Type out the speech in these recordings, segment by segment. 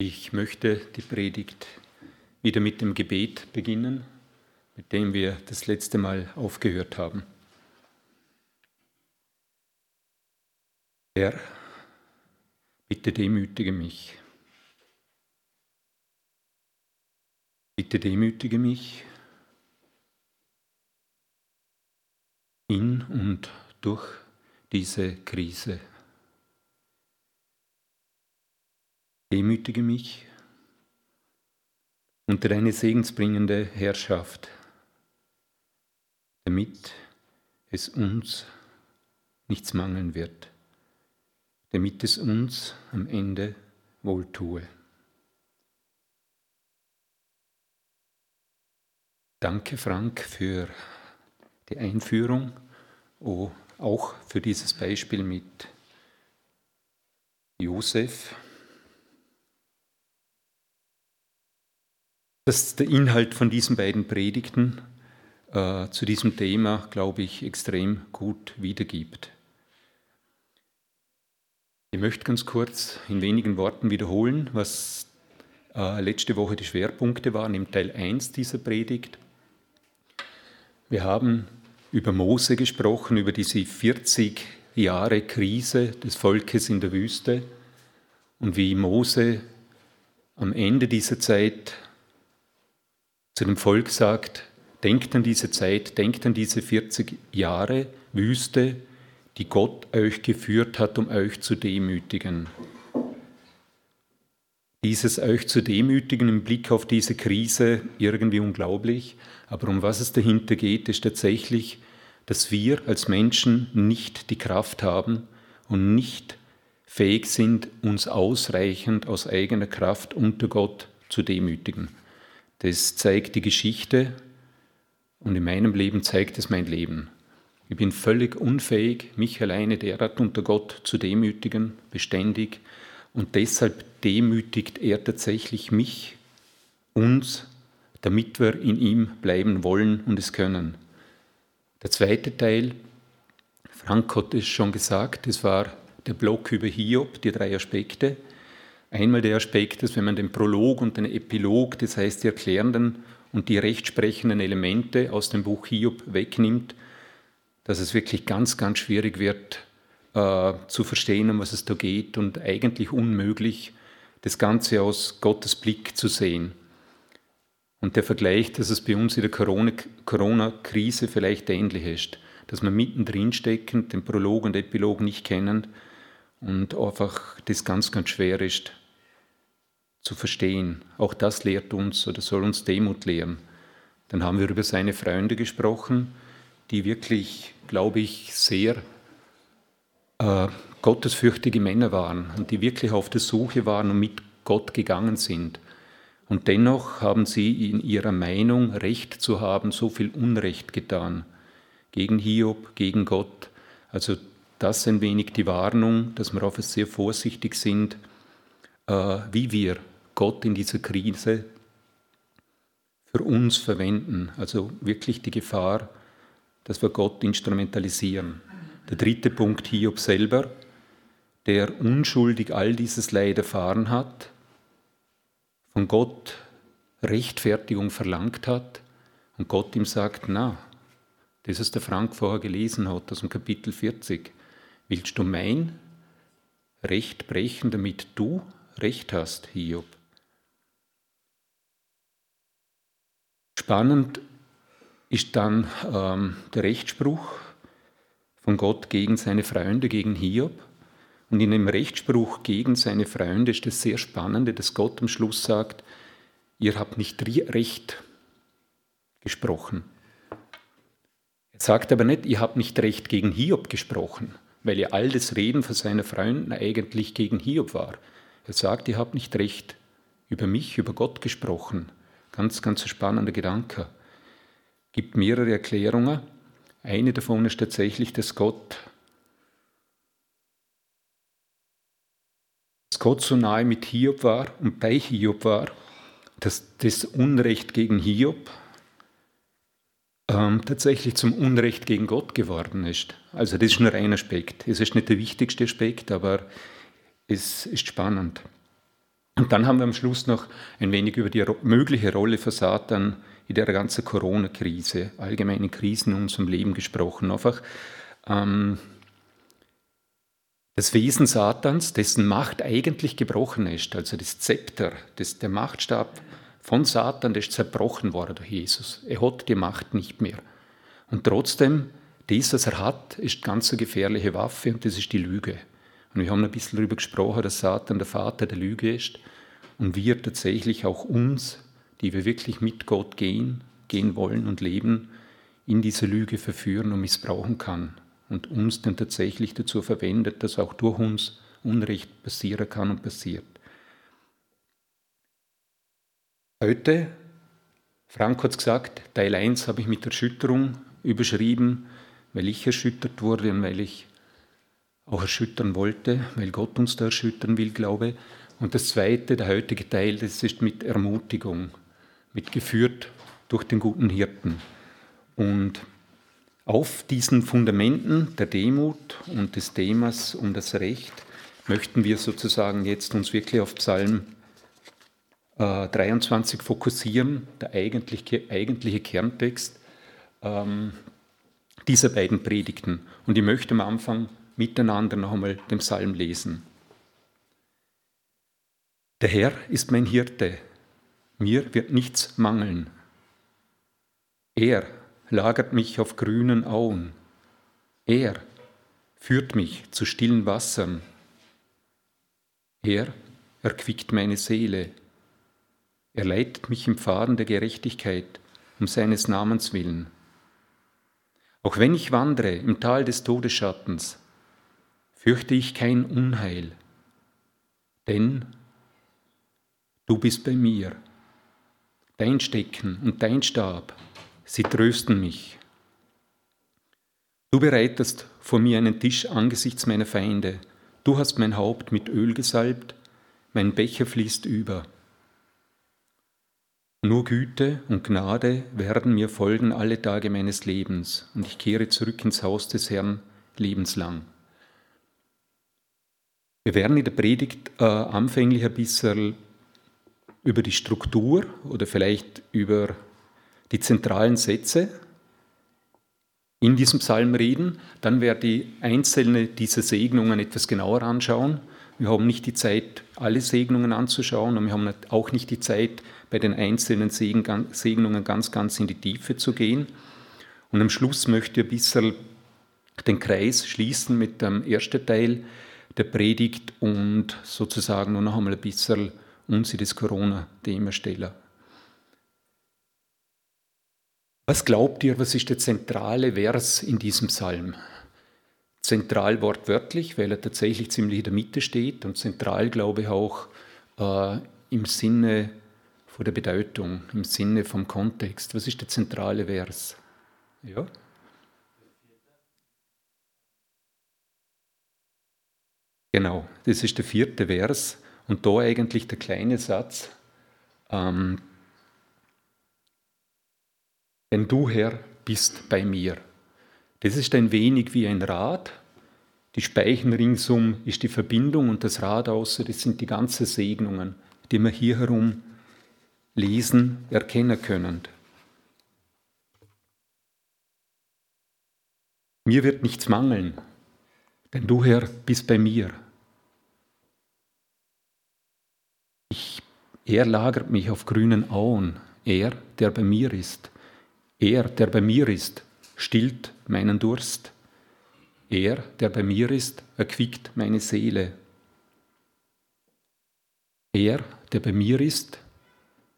Ich möchte die Predigt wieder mit dem Gebet beginnen, mit dem wir das letzte Mal aufgehört haben. Herr, bitte demütige mich. Bitte demütige mich in und durch diese Krise. Demütige mich unter deine segensbringende Herrschaft, damit es uns nichts mangeln wird, damit es uns am Ende wohltue. Danke, Frank, für die Einführung, oh, auch für dieses Beispiel mit Josef. Dass der Inhalt von diesen beiden Predigten äh, zu diesem Thema, glaube ich, extrem gut wiedergibt. Ich möchte ganz kurz in wenigen Worten wiederholen, was äh, letzte Woche die Schwerpunkte waren im Teil 1 dieser Predigt. Wir haben über Mose gesprochen, über diese 40 Jahre Krise des Volkes in der Wüste und wie Mose am Ende dieser Zeit zu dem Volk sagt, denkt an diese Zeit, denkt an diese 40 Jahre Wüste, die Gott euch geführt hat, um euch zu demütigen. Dieses euch zu demütigen im Blick auf diese Krise irgendwie unglaublich, aber um was es dahinter geht, ist tatsächlich, dass wir als Menschen nicht die Kraft haben und nicht fähig sind, uns ausreichend aus eigener Kraft unter Gott zu demütigen. Das zeigt die Geschichte und in meinem Leben zeigt es mein Leben. Ich bin völlig unfähig, mich alleine derart unter Gott zu demütigen, beständig. Und deshalb demütigt er tatsächlich mich, uns, damit wir in ihm bleiben wollen und es können. Der zweite Teil, Frank hat es schon gesagt, es war der Block über Hiob, die drei Aspekte. Einmal der Aspekt, dass wenn man den Prolog und den Epilog, das heißt die erklärenden und die rechtsprechenden Elemente aus dem Buch Hiob wegnimmt, dass es wirklich ganz, ganz schwierig wird äh, zu verstehen, um was es da geht und eigentlich unmöglich, das Ganze aus Gottes Blick zu sehen. Und der Vergleich, dass es bei uns in der Corona-Krise vielleicht ähnlich ist, dass wir mittendrin stecken, den Prolog und Epilog nicht kennen und einfach das ganz, ganz schwer ist zu verstehen. Auch das lehrt uns oder soll uns Demut lehren. Dann haben wir über seine Freunde gesprochen, die wirklich, glaube ich, sehr äh, gottesfürchtige Männer waren und die wirklich auf der Suche waren und mit Gott gegangen sind. Und dennoch haben sie in ihrer Meinung, Recht zu haben, so viel Unrecht getan. Gegen Hiob, gegen Gott. Also das ein wenig die Warnung, dass wir auf es sehr vorsichtig sind, äh, wie wir Gott in dieser Krise für uns verwenden. Also wirklich die Gefahr, dass wir Gott instrumentalisieren. Der dritte Punkt, Hiob selber, der unschuldig all dieses Leid erfahren hat, von Gott Rechtfertigung verlangt hat und Gott ihm sagt, na, das, was der Frank vorher gelesen hat aus dem Kapitel 40, willst du mein Recht brechen, damit du Recht hast, Hiob? Spannend ist dann ähm, der Rechtsspruch von Gott gegen seine Freunde, gegen Hiob. Und in dem Rechtsspruch gegen seine Freunde ist das sehr Spannende, dass Gott am Schluss sagt, ihr habt nicht recht gesprochen. Er sagt aber nicht, ihr habt nicht recht gegen Hiob gesprochen, weil ja all das Reden von seinen Freunden eigentlich gegen Hiob war. Er sagt, ihr habt nicht recht über mich, über Gott gesprochen. Ganz, ganz spannender Gedanke. Gibt mehrere Erklärungen. Eine davon ist tatsächlich, dass Gott, dass Gott so nahe mit Hiob war und bei Hiob war, dass das Unrecht gegen Hiob ähm, tatsächlich zum Unrecht gegen Gott geworden ist. Also das ist nur ein Aspekt. Es ist nicht der wichtigste Aspekt, aber es ist spannend. Und dann haben wir am Schluss noch ein wenig über die mögliche Rolle von Satan in der ganzen Corona-Krise, allgemeine Krisen in unserem Leben gesprochen. Einfach ähm, das Wesen Satans, dessen Macht eigentlich gebrochen ist, also das Zepter, das, der Machtstab von Satan, der ist zerbrochen worden durch Jesus. Er hat die Macht nicht mehr. Und trotzdem, das, was er hat, ist ganz eine gefährliche Waffe und das ist die Lüge. Und wir haben ein bisschen darüber gesprochen, dass Satan der Vater der Lüge ist und wir tatsächlich auch uns, die wir wirklich mit Gott gehen, gehen wollen und leben, in diese Lüge verführen und missbrauchen kann und uns dann tatsächlich dazu verwendet, dass auch durch uns Unrecht passieren kann und passiert. Heute, Frank hat es gesagt, Teil 1 habe ich mit Erschütterung überschrieben, weil ich erschüttert wurde und weil ich auch erschüttern wollte, weil Gott uns da erschüttern will, glaube. Und das zweite, der heutige Teil, das ist mit Ermutigung, mit geführt durch den guten Hirten. Und auf diesen Fundamenten der Demut und des Themas um das Recht möchten wir sozusagen jetzt uns wirklich auf Psalm äh, 23 fokussieren, der eigentliche, eigentliche Kerntext ähm, dieser beiden Predigten. Und ich möchte am Anfang miteinander noch einmal den Psalm lesen. Der Herr ist mein Hirte, mir wird nichts mangeln. Er lagert mich auf grünen Auen. Er führt mich zu stillen Wassern. Er erquickt meine Seele. Er leitet mich im Pfaden der Gerechtigkeit um seines Namens willen. Auch wenn ich wandre im Tal des Todesschattens, fürchte ich kein Unheil, denn du bist bei mir. Dein Stecken und dein Stab, sie trösten mich. Du bereitest vor mir einen Tisch angesichts meiner Feinde. Du hast mein Haupt mit Öl gesalbt, mein Becher fließt über. Nur Güte und Gnade werden mir folgen alle Tage meines Lebens, und ich kehre zurück ins Haus des Herrn lebenslang. Wir werden in der Predigt äh, anfänglich ein bisschen über die Struktur oder vielleicht über die zentralen Sätze in diesem Psalm reden. Dann werde ich einzelne dieser Segnungen etwas genauer anschauen. Wir haben nicht die Zeit, alle Segnungen anzuschauen und wir haben auch nicht die Zeit, bei den einzelnen Segnungen ganz, ganz in die Tiefe zu gehen. Und am Schluss möchte ich ein bisschen den Kreis schließen mit dem ersten Teil, der Predigt und sozusagen nur noch einmal ein bisschen uns in das Corona-Thema stellen. Was glaubt ihr, was ist der zentrale Vers in diesem Psalm? Zentral wortwörtlich, weil er tatsächlich ziemlich in der Mitte steht und zentral, glaube ich, auch äh, im Sinne von der Bedeutung, im Sinne vom Kontext. Was ist der zentrale Vers? Ja? Genau, das ist der vierte Vers und da eigentlich der kleine Satz. Ähm, denn du, Herr, bist bei mir. Das ist ein wenig wie ein Rad. Die Speichen ringsum ist die Verbindung und das Rad außer, das sind die ganzen Segnungen, die wir hier herum lesen, erkennen können. Mir wird nichts mangeln, denn du, Herr, bist bei mir. Ich, er lagert mich auf grünen Auen, er, der bei mir ist. Er, der bei mir ist, stillt meinen Durst. Er, der bei mir ist, erquickt meine Seele. Er, der bei mir ist,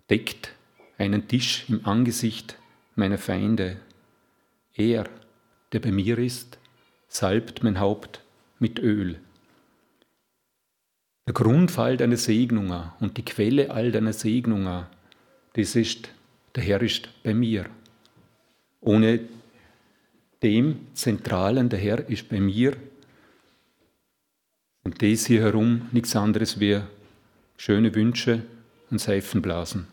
deckt einen Tisch im Angesicht meiner Feinde. Er, der bei mir ist, salbt mein Haupt mit Öl. Der Grundfall deiner Segnungen und die Quelle all deiner Segnungen, das ist, der Herr ist bei mir. Ohne dem Zentralen, der Herr ist bei mir, und das hier herum nichts anderes wie schöne Wünsche und Seifenblasen.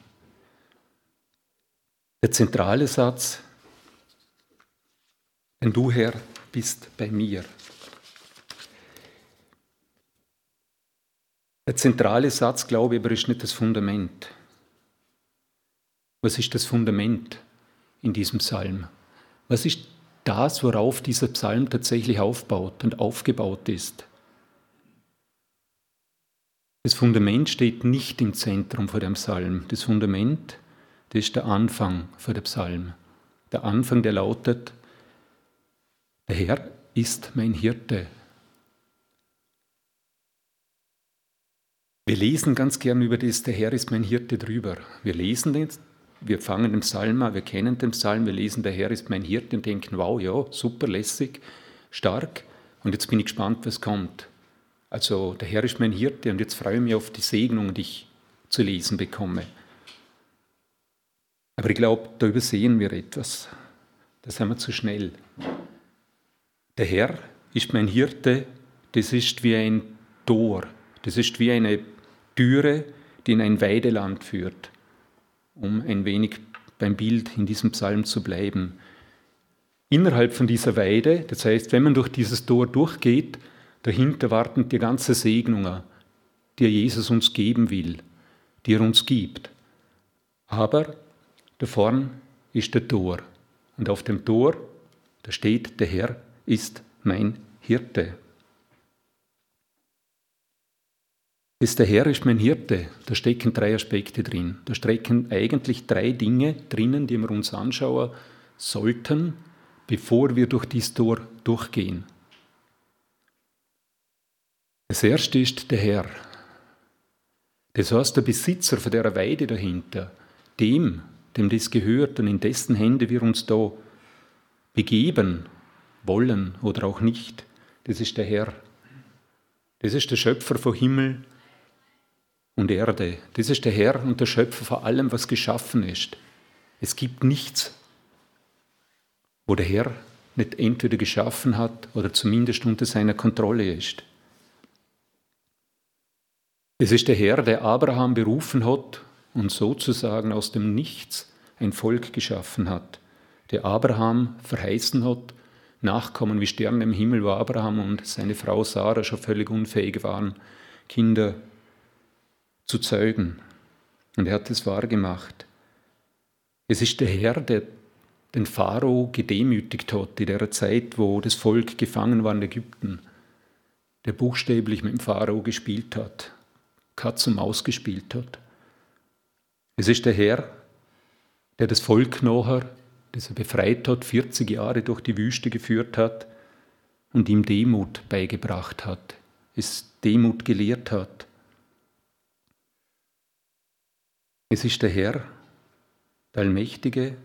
Der zentrale Satz, denn du Herr bist bei mir. Der zentrale Satz, glaube ich, aber ist nicht das Fundament. Was ist das Fundament in diesem Psalm? Was ist das, worauf dieser Psalm tatsächlich aufbaut und aufgebaut ist? Das Fundament steht nicht im Zentrum vor dem Psalm. Das Fundament, das ist der Anfang vor dem Psalm. Der Anfang, der lautet, der Herr ist mein Hirte. Wir lesen ganz gern über das, der Herr ist mein Hirte drüber. Wir lesen den, wir fangen den Psalm an, wir kennen den Psalm, wir lesen, der Herr ist mein Hirte und denken, wow, ja, super lässig, stark. Und jetzt bin ich gespannt, was kommt. Also der Herr ist mein Hirte und jetzt freue ich mich auf die Segnung, die ich zu lesen bekomme. Aber ich glaube, da übersehen wir etwas. Da sind wir zu schnell. Der Herr ist mein Hirte, das ist wie ein Tor, das ist wie eine Türe, die in ein Weideland führt, um ein wenig beim Bild in diesem Psalm zu bleiben. Innerhalb von dieser Weide, das heißt, wenn man durch dieses Tor durchgeht, Dahinter warten die ganze Segnungen, die Jesus uns geben will, die er uns gibt. Aber da vorn ist der Tor. Und auf dem Tor, da steht, der Herr ist mein Hirte. Ist der Herr ist mein Hirte, da stecken drei Aspekte drin. Da stecken eigentlich drei Dinge drinnen, die wir uns anschauen sollten, bevor wir durch dieses Tor durchgehen. Das erste ist der Herr. Das heißt, der Besitzer von der Weide dahinter, dem, dem das gehört und in dessen Hände wir uns da begeben wollen oder auch nicht, das ist der Herr. Das ist der Schöpfer von Himmel und Erde. Das ist der Herr und der Schöpfer von allem, was geschaffen ist. Es gibt nichts, wo der Herr nicht entweder geschaffen hat oder zumindest unter seiner Kontrolle ist. Es ist der Herr, der Abraham berufen hat und sozusagen aus dem Nichts ein Volk geschaffen hat, der Abraham verheißen hat, Nachkommen wie Sterne im Himmel, wo Abraham und seine Frau Sarah schon völlig unfähig waren, Kinder zu zeugen. Und er hat es wahrgemacht. Es ist der Herr, der den Pharao gedemütigt hat in der Zeit, wo das Volk gefangen war in Ägypten, der buchstäblich mit dem Pharao gespielt hat, Katz und Maus gespielt hat. Es ist der Herr, der das Volk nachher, das er befreit hat, 40 Jahre durch die Wüste geführt hat und ihm Demut beigebracht hat, es Demut gelehrt hat. Es ist der Herr, der Allmächtige,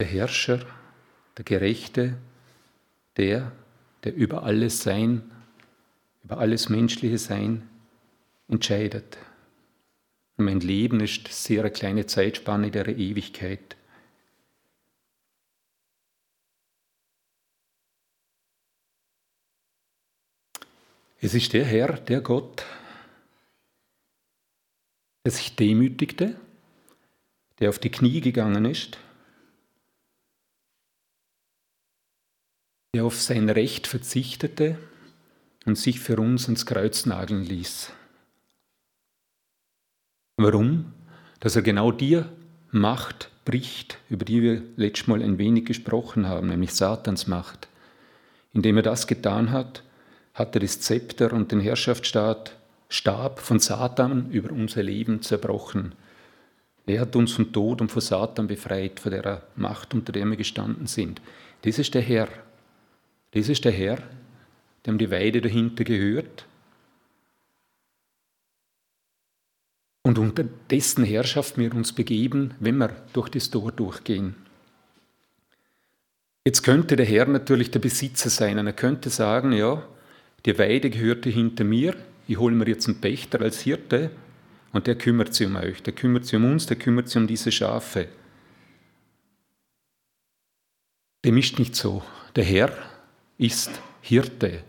der Herrscher, der Gerechte, der, der über alles Sein über alles menschliche Sein entscheidet. Und mein Leben ist sehr eine kleine Zeitspanne der Ewigkeit. Es ist der Herr, der Gott, der sich demütigte, der auf die Knie gegangen ist, der auf sein Recht verzichtete und sich für uns ins Kreuz nageln ließ. Warum? Dass er genau die Macht bricht, über die wir letztes Mal ein wenig gesprochen haben, nämlich Satans Macht. Indem er das getan hat, hat er das Zepter und den Herrschaftsstaat Stab von Satan über unser Leben zerbrochen. Er hat uns vom Tod und von Satan befreit, von der Macht, unter der wir gestanden sind. Das ist der Herr. Das ist der Herr, dem die Weide dahinter gehört. Und unter dessen Herrschaft wir uns begeben, wenn wir durch das Tor durchgehen. Jetzt könnte der Herr natürlich der Besitzer sein und er könnte sagen, ja, die Weide gehörte hinter mir, ich hole mir jetzt einen Pächter als Hirte und der kümmert sich um euch, der kümmert sich um uns, der kümmert sich um diese Schafe. Dem ist nicht so. Der Herr ist Hirte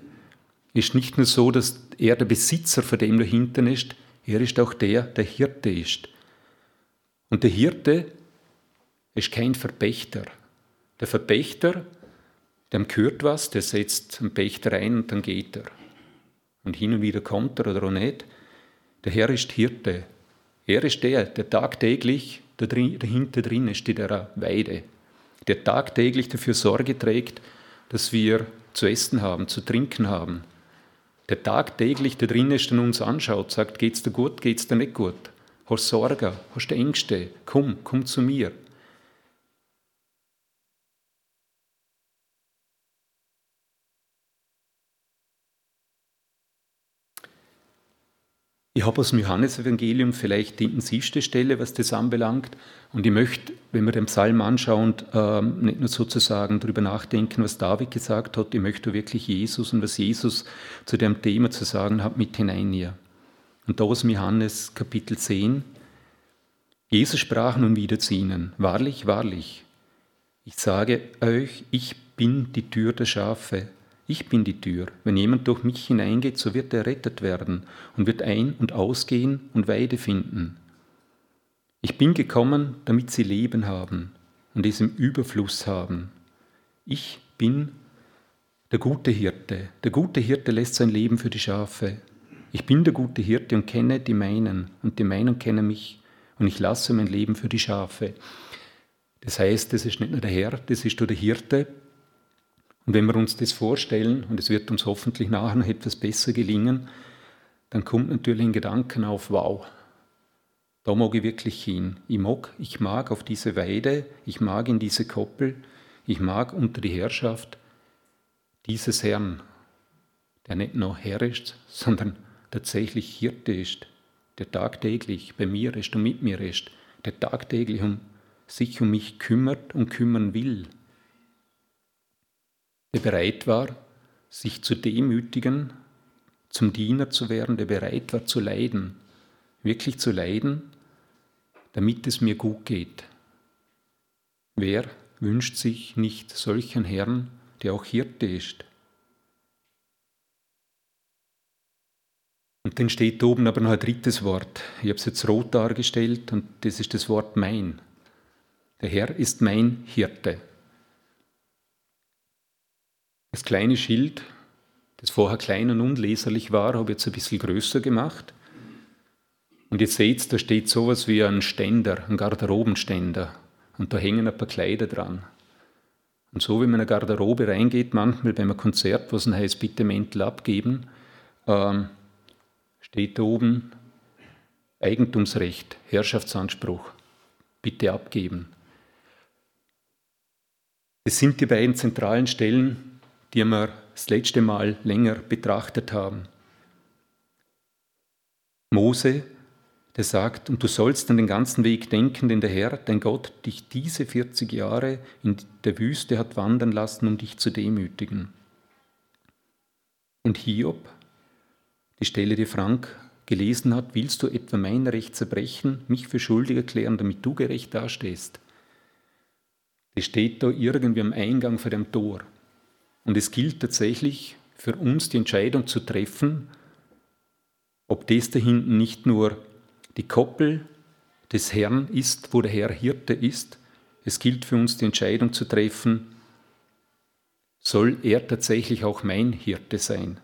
ist nicht nur so, dass er der Besitzer von dem dahinter ist, er ist auch der, der Hirte ist. Und der Hirte ist kein Verpächter. Der Verpächter, dem gehört was, der setzt einen Pächter ein und dann geht er. Und hin und wieder kommt er oder auch nicht. Der Herr ist Hirte. Er ist der, der tagtäglich dahinter drin ist, in der Weide, der tagtäglich dafür Sorge trägt, dass wir zu essen haben, zu trinken haben, der tagtäglich da drin ist und uns anschaut, sagt, geht's dir gut, geht's dir nicht gut? Hast Sorge, hast Ängste? Komm, komm zu mir. Ich habe aus dem Johannesevangelium vielleicht die intensivste Stelle, was das anbelangt. Und ich möchte, wenn wir den Psalm anschauen, ähm, nicht nur sozusagen darüber nachdenken, was David gesagt hat, ich möchte wirklich Jesus und was Jesus zu dem Thema zu sagen hat, mit hineinnehmen. Und da aus dem Johannes Kapitel 10. Jesus sprach nun wieder zu ihnen, wahrlich, wahrlich, ich sage euch, ich bin die Tür der Schafe. Ich bin die Tür. Wenn jemand durch mich hineingeht, so wird er rettet werden und wird ein- und ausgehen und Weide finden. Ich bin gekommen, damit sie Leben haben und es im Überfluss haben. Ich bin der gute Hirte. Der gute Hirte lässt sein Leben für die Schafe. Ich bin der gute Hirte und kenne die meinen und die meinen kennen mich und ich lasse mein Leben für die Schafe. Das heißt, das ist nicht nur der Herr, das ist nur der Hirte, und wenn wir uns das vorstellen, und es wird uns hoffentlich nachher noch etwas besser gelingen, dann kommt natürlich ein Gedanken auf, wow, da mag ich wirklich hin. Ich mag, ich mag auf diese Weide, ich mag in diese Koppel, ich mag unter die Herrschaft dieses Herrn, der nicht nur Herr ist, sondern tatsächlich Hirte ist, der tagtäglich bei mir ist und mit mir ist, der tagtäglich um sich um mich kümmert und kümmern will der bereit war, sich zu demütigen, zum Diener zu werden, der bereit war zu leiden, wirklich zu leiden, damit es mir gut geht. Wer wünscht sich nicht solchen Herrn, der auch Hirte ist? Und dann steht oben aber noch ein drittes Wort. Ich habe es jetzt rot dargestellt und das ist das Wort mein. Der Herr ist mein Hirte. Das kleine Schild, das vorher klein und unleserlich war, habe ich jetzt ein bisschen größer gemacht. Und jetzt seht da steht sowas wie ein Ständer, ein Garderobenständer. Und da hängen ein paar Kleider dran. Und so wie man in eine Garderobe reingeht, manchmal bei einem Konzert, wo es heißt, bitte Mäntel abgeben, ähm, steht da oben Eigentumsrecht, Herrschaftsanspruch, bitte abgeben. Das sind die beiden zentralen Stellen, die wir das letzte Mal länger betrachtet haben. Mose, der sagt, und du sollst an den ganzen Weg denken, den der Herr, dein Gott, dich diese 40 Jahre in der Wüste hat wandern lassen, um dich zu demütigen. Und Hiob, die Stelle, die Frank gelesen hat, willst du etwa mein Recht zerbrechen, mich für schuldig erklären, damit du gerecht dastehst? Das steht da irgendwie am Eingang vor dem Tor. Und es gilt tatsächlich für uns die Entscheidung zu treffen, ob das da hinten nicht nur die Koppel des Herrn ist, wo der Herr Hirte ist. Es gilt für uns die Entscheidung zu treffen, soll er tatsächlich auch mein Hirte sein.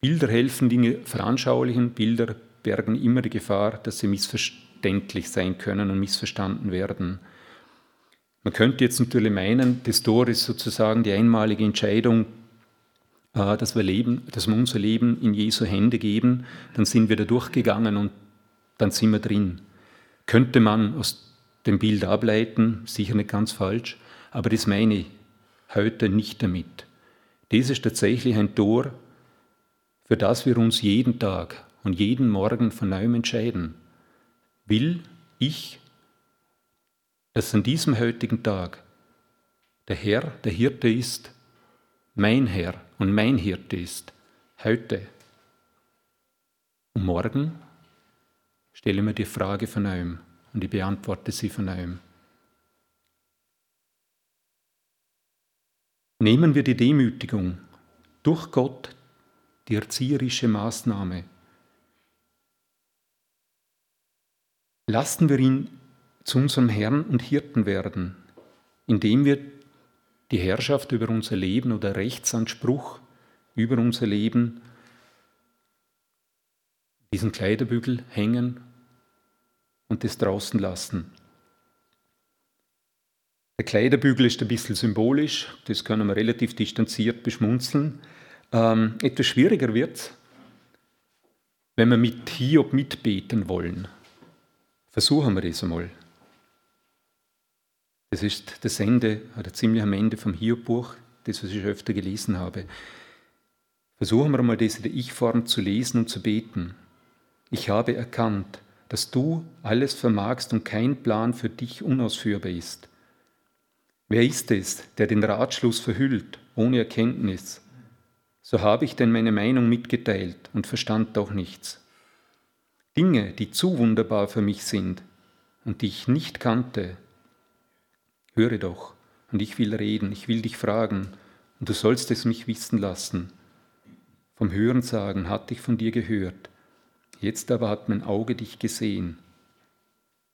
Bilder helfen, Dinge veranschaulichen. Bilder bergen immer die Gefahr, dass sie missverständlich sein können und missverstanden werden. Man könnte jetzt natürlich meinen, das Tor ist sozusagen die einmalige Entscheidung, äh, dass wir, leben, dass wir unser Leben in Jesu Hände geben, dann sind wir da durchgegangen und dann sind wir drin. Könnte man aus dem Bild ableiten, sicher nicht ganz falsch, aber das meine ich heute nicht damit. Das ist tatsächlich ein Tor, für das wir uns jeden Tag und jeden Morgen von neuem entscheiden. Will ich dass an diesem heutigen Tag der Herr, der Hirte ist, mein Herr und mein Hirte ist, heute. Und morgen stelle mir die Frage von neuem und ich beantworte sie von neuem. Nehmen wir die Demütigung durch Gott, die erzieherische Maßnahme. Lassen wir ihn zu unserem Herrn und Hirten werden, indem wir die Herrschaft über unser Leben oder Rechtsanspruch über unser Leben diesen Kleiderbügel hängen und das draußen lassen. Der Kleiderbügel ist ein bisschen symbolisch, das können wir relativ distanziert beschmunzeln. Ähm, etwas schwieriger wird es, wenn wir mit Hiob mitbeten wollen. Versuchen wir das einmal. Das ist das Ende, oder ziemlich am Ende vom Hiob-Buch, das, was ich öfter gelesen habe. Versuchen wir mal der Ich-Form zu lesen und zu beten. Ich habe erkannt, dass du alles vermagst und kein Plan für dich unausführbar ist. Wer ist es, der den Ratschluss verhüllt, ohne Erkenntnis? So habe ich denn meine Meinung mitgeteilt und verstand doch nichts. Dinge, die zu wunderbar für mich sind und die ich nicht kannte. Höre doch, und ich will reden, ich will dich fragen, und du sollst es mich wissen lassen. Vom Hörensagen hatte ich von dir gehört, jetzt aber hat mein Auge dich gesehen.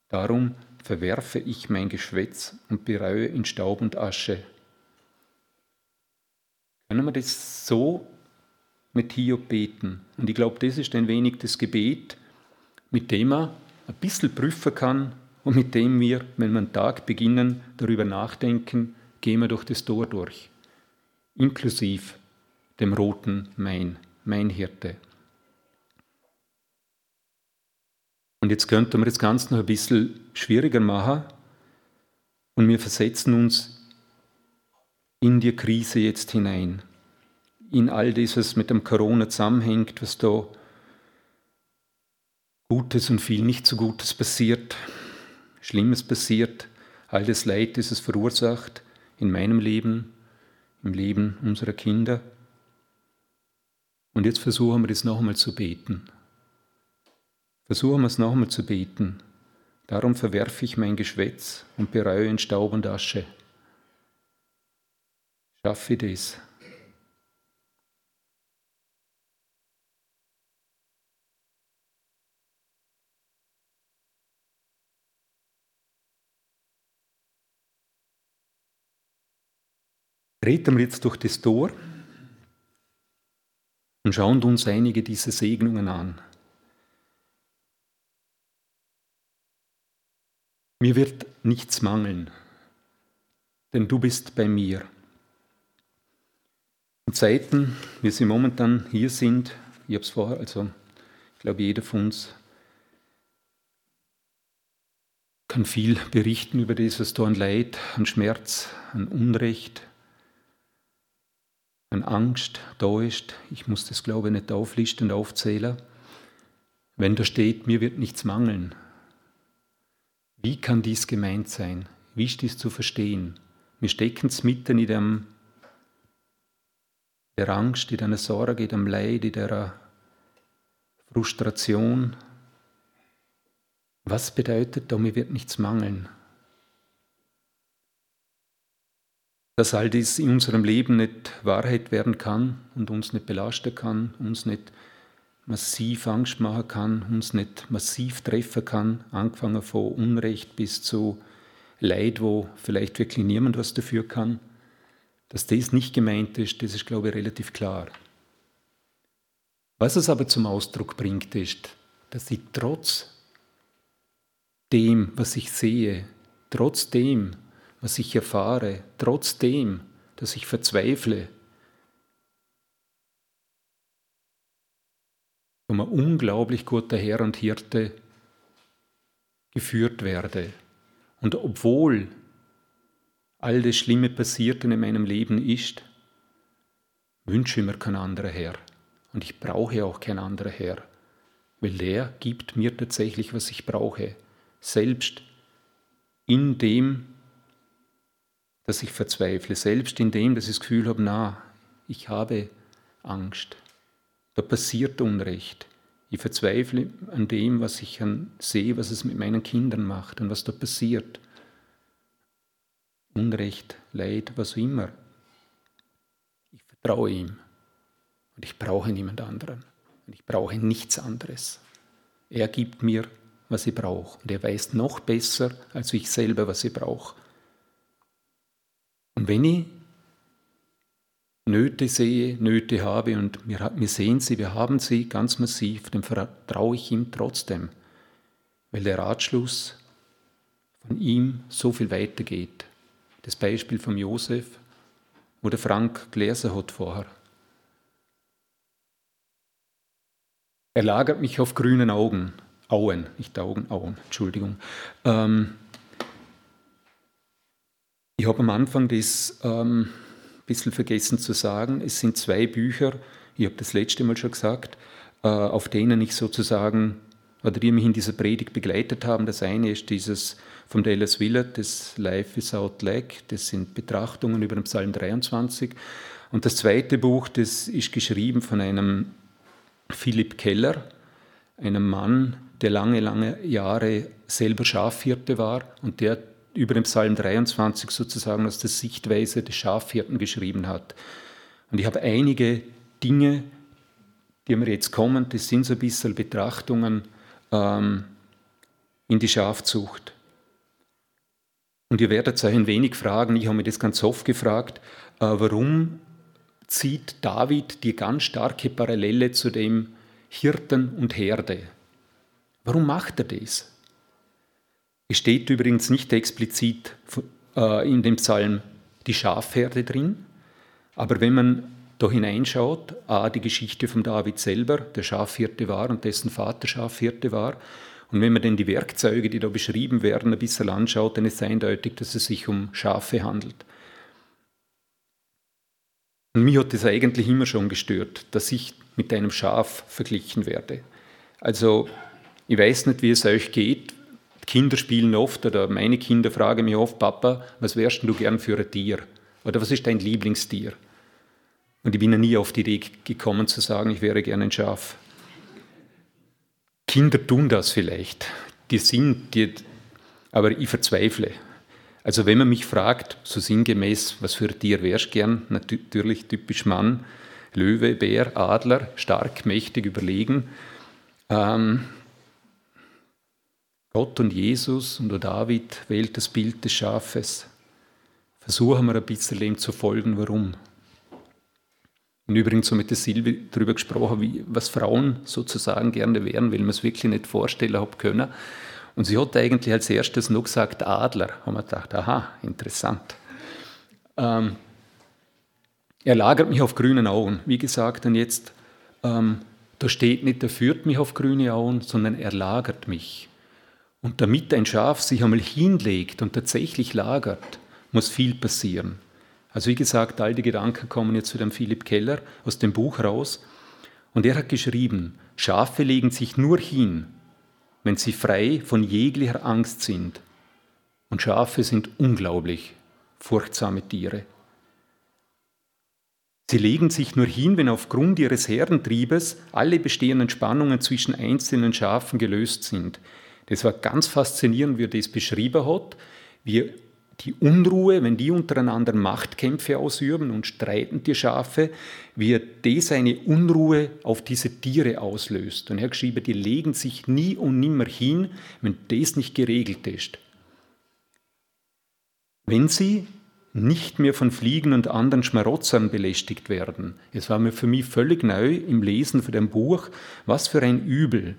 Darum verwerfe ich mein Geschwätz und bereue in Staub und Asche. Können wir das so mit Hiob beten? Und ich glaube, das ist ein wenig das Gebet, mit dem man ein bisschen prüfen kann und mit dem wir, wenn wir einen Tag beginnen, darüber nachdenken, gehen wir durch das Tor durch, inklusive dem roten Main, mein Hirte. Und jetzt könnte man das Ganze noch ein bisschen schwieriger machen. Und wir versetzen uns in die Krise jetzt hinein, in all das, was mit dem Corona zusammenhängt, was da Gutes und viel nicht so Gutes passiert, Schlimmes passiert, all das Leid, das es verursacht in meinem Leben, im Leben unserer Kinder. Und jetzt versuchen wir das noch einmal zu beten. Versuchen wir es nochmal zu beten. Darum verwerfe ich mein Geschwätz und bereue in Staub und Asche. Schaffe das. Treten wir jetzt durch das Tor und schauen uns einige dieser Segnungen an. Mir wird nichts mangeln, denn du bist bei mir. In Zeiten, wie sie momentan hier sind, ich habe es vorher, also ich glaube, jeder von uns kann viel berichten über das, was da an Leid, an Schmerz, an Unrecht, an Angst da ist. Ich muss das, glaube ich, nicht auflisten und aufzählen. Wenn da steht, mir wird nichts mangeln, wie kann dies gemeint sein? Wie ist dies zu verstehen? Wir stecken mitten in dem, der Angst, in der Sorge, in dem Leid, in der Frustration. Was bedeutet da, mir wird nichts mangeln? Dass all dies in unserem Leben nicht Wahrheit werden kann und uns nicht belasten kann, uns nicht massiv Angst machen kann, uns nicht massiv treffen kann, angefangen von Unrecht bis zu Leid, wo vielleicht wirklich niemand was dafür kann. Dass das nicht gemeint ist, das ist, glaube ich, relativ klar. Was es aber zum Ausdruck bringt, ist, dass ich trotz dem, was ich sehe, trotz dem, was ich erfahre, trotz dem, dass ich verzweifle, ein unglaublich guter Herr und Hirte geführt werde. Und obwohl all das Schlimme passiert in meinem Leben ist, wünsche ich mir kein anderer Herr. Und ich brauche auch kein anderer Herr, weil der gibt mir tatsächlich, was ich brauche. Selbst in dem, dass ich verzweifle, selbst in dem, dass ich das Gefühl habe, na, ich habe Angst, da passiert Unrecht. Ich verzweifle an dem, was ich sehe, was es mit meinen Kindern macht und was da passiert. Unrecht, Leid, was auch immer. Ich vertraue ihm und ich brauche niemand anderen und ich brauche nichts anderes. Er gibt mir, was ich brauche und er weiß noch besser als ich selber, was ich brauche. Und wenn ich Nöte sehe, Nöte habe und wir, wir sehen sie, wir haben sie ganz massiv, dem vertraue ich ihm trotzdem, weil der Ratschluss von ihm so viel weitergeht. Das Beispiel von Josef, wo der Frank gelesen hat vorher. Er lagert mich auf grünen Augen, Auen, nicht Augen, Auen, Entschuldigung. Ähm, ich habe am Anfang das ähm, ein bisschen vergessen zu sagen. Es sind zwei Bücher, ich habe das letzte Mal schon gesagt, äh, auf denen ich sozusagen, oder die mich in dieser Predigt begleitet haben. Das eine ist dieses von Dallas Willard, das Life Without Lack, das sind Betrachtungen über den Psalm 23. Und das zweite Buch, das ist geschrieben von einem Philipp Keller, einem Mann, der lange, lange Jahre selber Schafhirte war und der über den Psalm 23 sozusagen aus der Sichtweise des Schafhirten geschrieben hat. Und ich habe einige Dinge, die mir jetzt kommen, das sind so ein bisschen Betrachtungen ähm, in die Schafzucht. Und ihr werdet euch ein wenig fragen, ich habe mir das ganz oft gefragt, äh, warum zieht David die ganz starke Parallele zu dem Hirten und Herde. Warum macht er das? Es steht übrigens nicht explizit äh, in dem Psalm die Schafherde drin, aber wenn man da hineinschaut, a, die Geschichte von David selber, der Schafhirte war und dessen Vater Schafhirte war, und wenn man denn die Werkzeuge, die da beschrieben werden, ein bisschen anschaut, dann ist eindeutig, dass es sich um Schafe handelt. Und mich hat das eigentlich immer schon gestört, dass ich mit einem Schaf verglichen werde. Also, ich weiß nicht, wie es euch geht. Kinder spielen oft, oder meine Kinder fragen mich oft, Papa, was wärst du gern für ein Tier? Oder was ist dein Lieblingstier? Und ich bin ja nie auf die Idee gekommen zu sagen, ich wäre gern ein Schaf. Kinder tun das vielleicht. Die sind, die, aber ich verzweifle. Also wenn man mich fragt, so sinngemäß, was für ein Tier wärst du gern, natürlich typisch Mann, Löwe, Bär, Adler, stark, mächtig, überlegen. Ähm, Gott und Jesus und David wählt das Bild des Schafes. Versuchen wir ein bisschen dem zu folgen, warum. Und übrigens so mit der Silvi darüber gesprochen, wie, was Frauen sozusagen gerne wären, weil man es wirklich nicht vorstellen habe können. Und sie hat eigentlich als erstes nur gesagt Adler. Haben wir gedacht, aha, interessant. Ähm, er lagert mich auf grünen Auen. Wie gesagt, und jetzt, ähm, da steht nicht, er führt mich auf grüne Auen, sondern er lagert mich. Und damit ein Schaf sich einmal hinlegt und tatsächlich lagert, muss viel passieren. Also wie gesagt, all die Gedanken kommen jetzt zu dem Philipp Keller aus dem Buch raus. Und er hat geschrieben, Schafe legen sich nur hin, wenn sie frei von jeglicher Angst sind. Und Schafe sind unglaublich furchtsame Tiere. Sie legen sich nur hin, wenn aufgrund ihres Herdentriebes alle bestehenden Spannungen zwischen einzelnen Schafen gelöst sind. Das war ganz faszinierend, wie er das beschrieben hat, wie die Unruhe, wenn die untereinander Machtkämpfe ausüben und streiten die Schafe, wie das eine Unruhe auf diese Tiere auslöst. Und er hat geschrieben, die legen sich nie und nimmer hin, wenn das nicht geregelt ist. Wenn sie nicht mehr von Fliegen und anderen Schmarotzern belästigt werden. Es war mir für mich völlig neu im Lesen von dem Buch, was für ein Übel,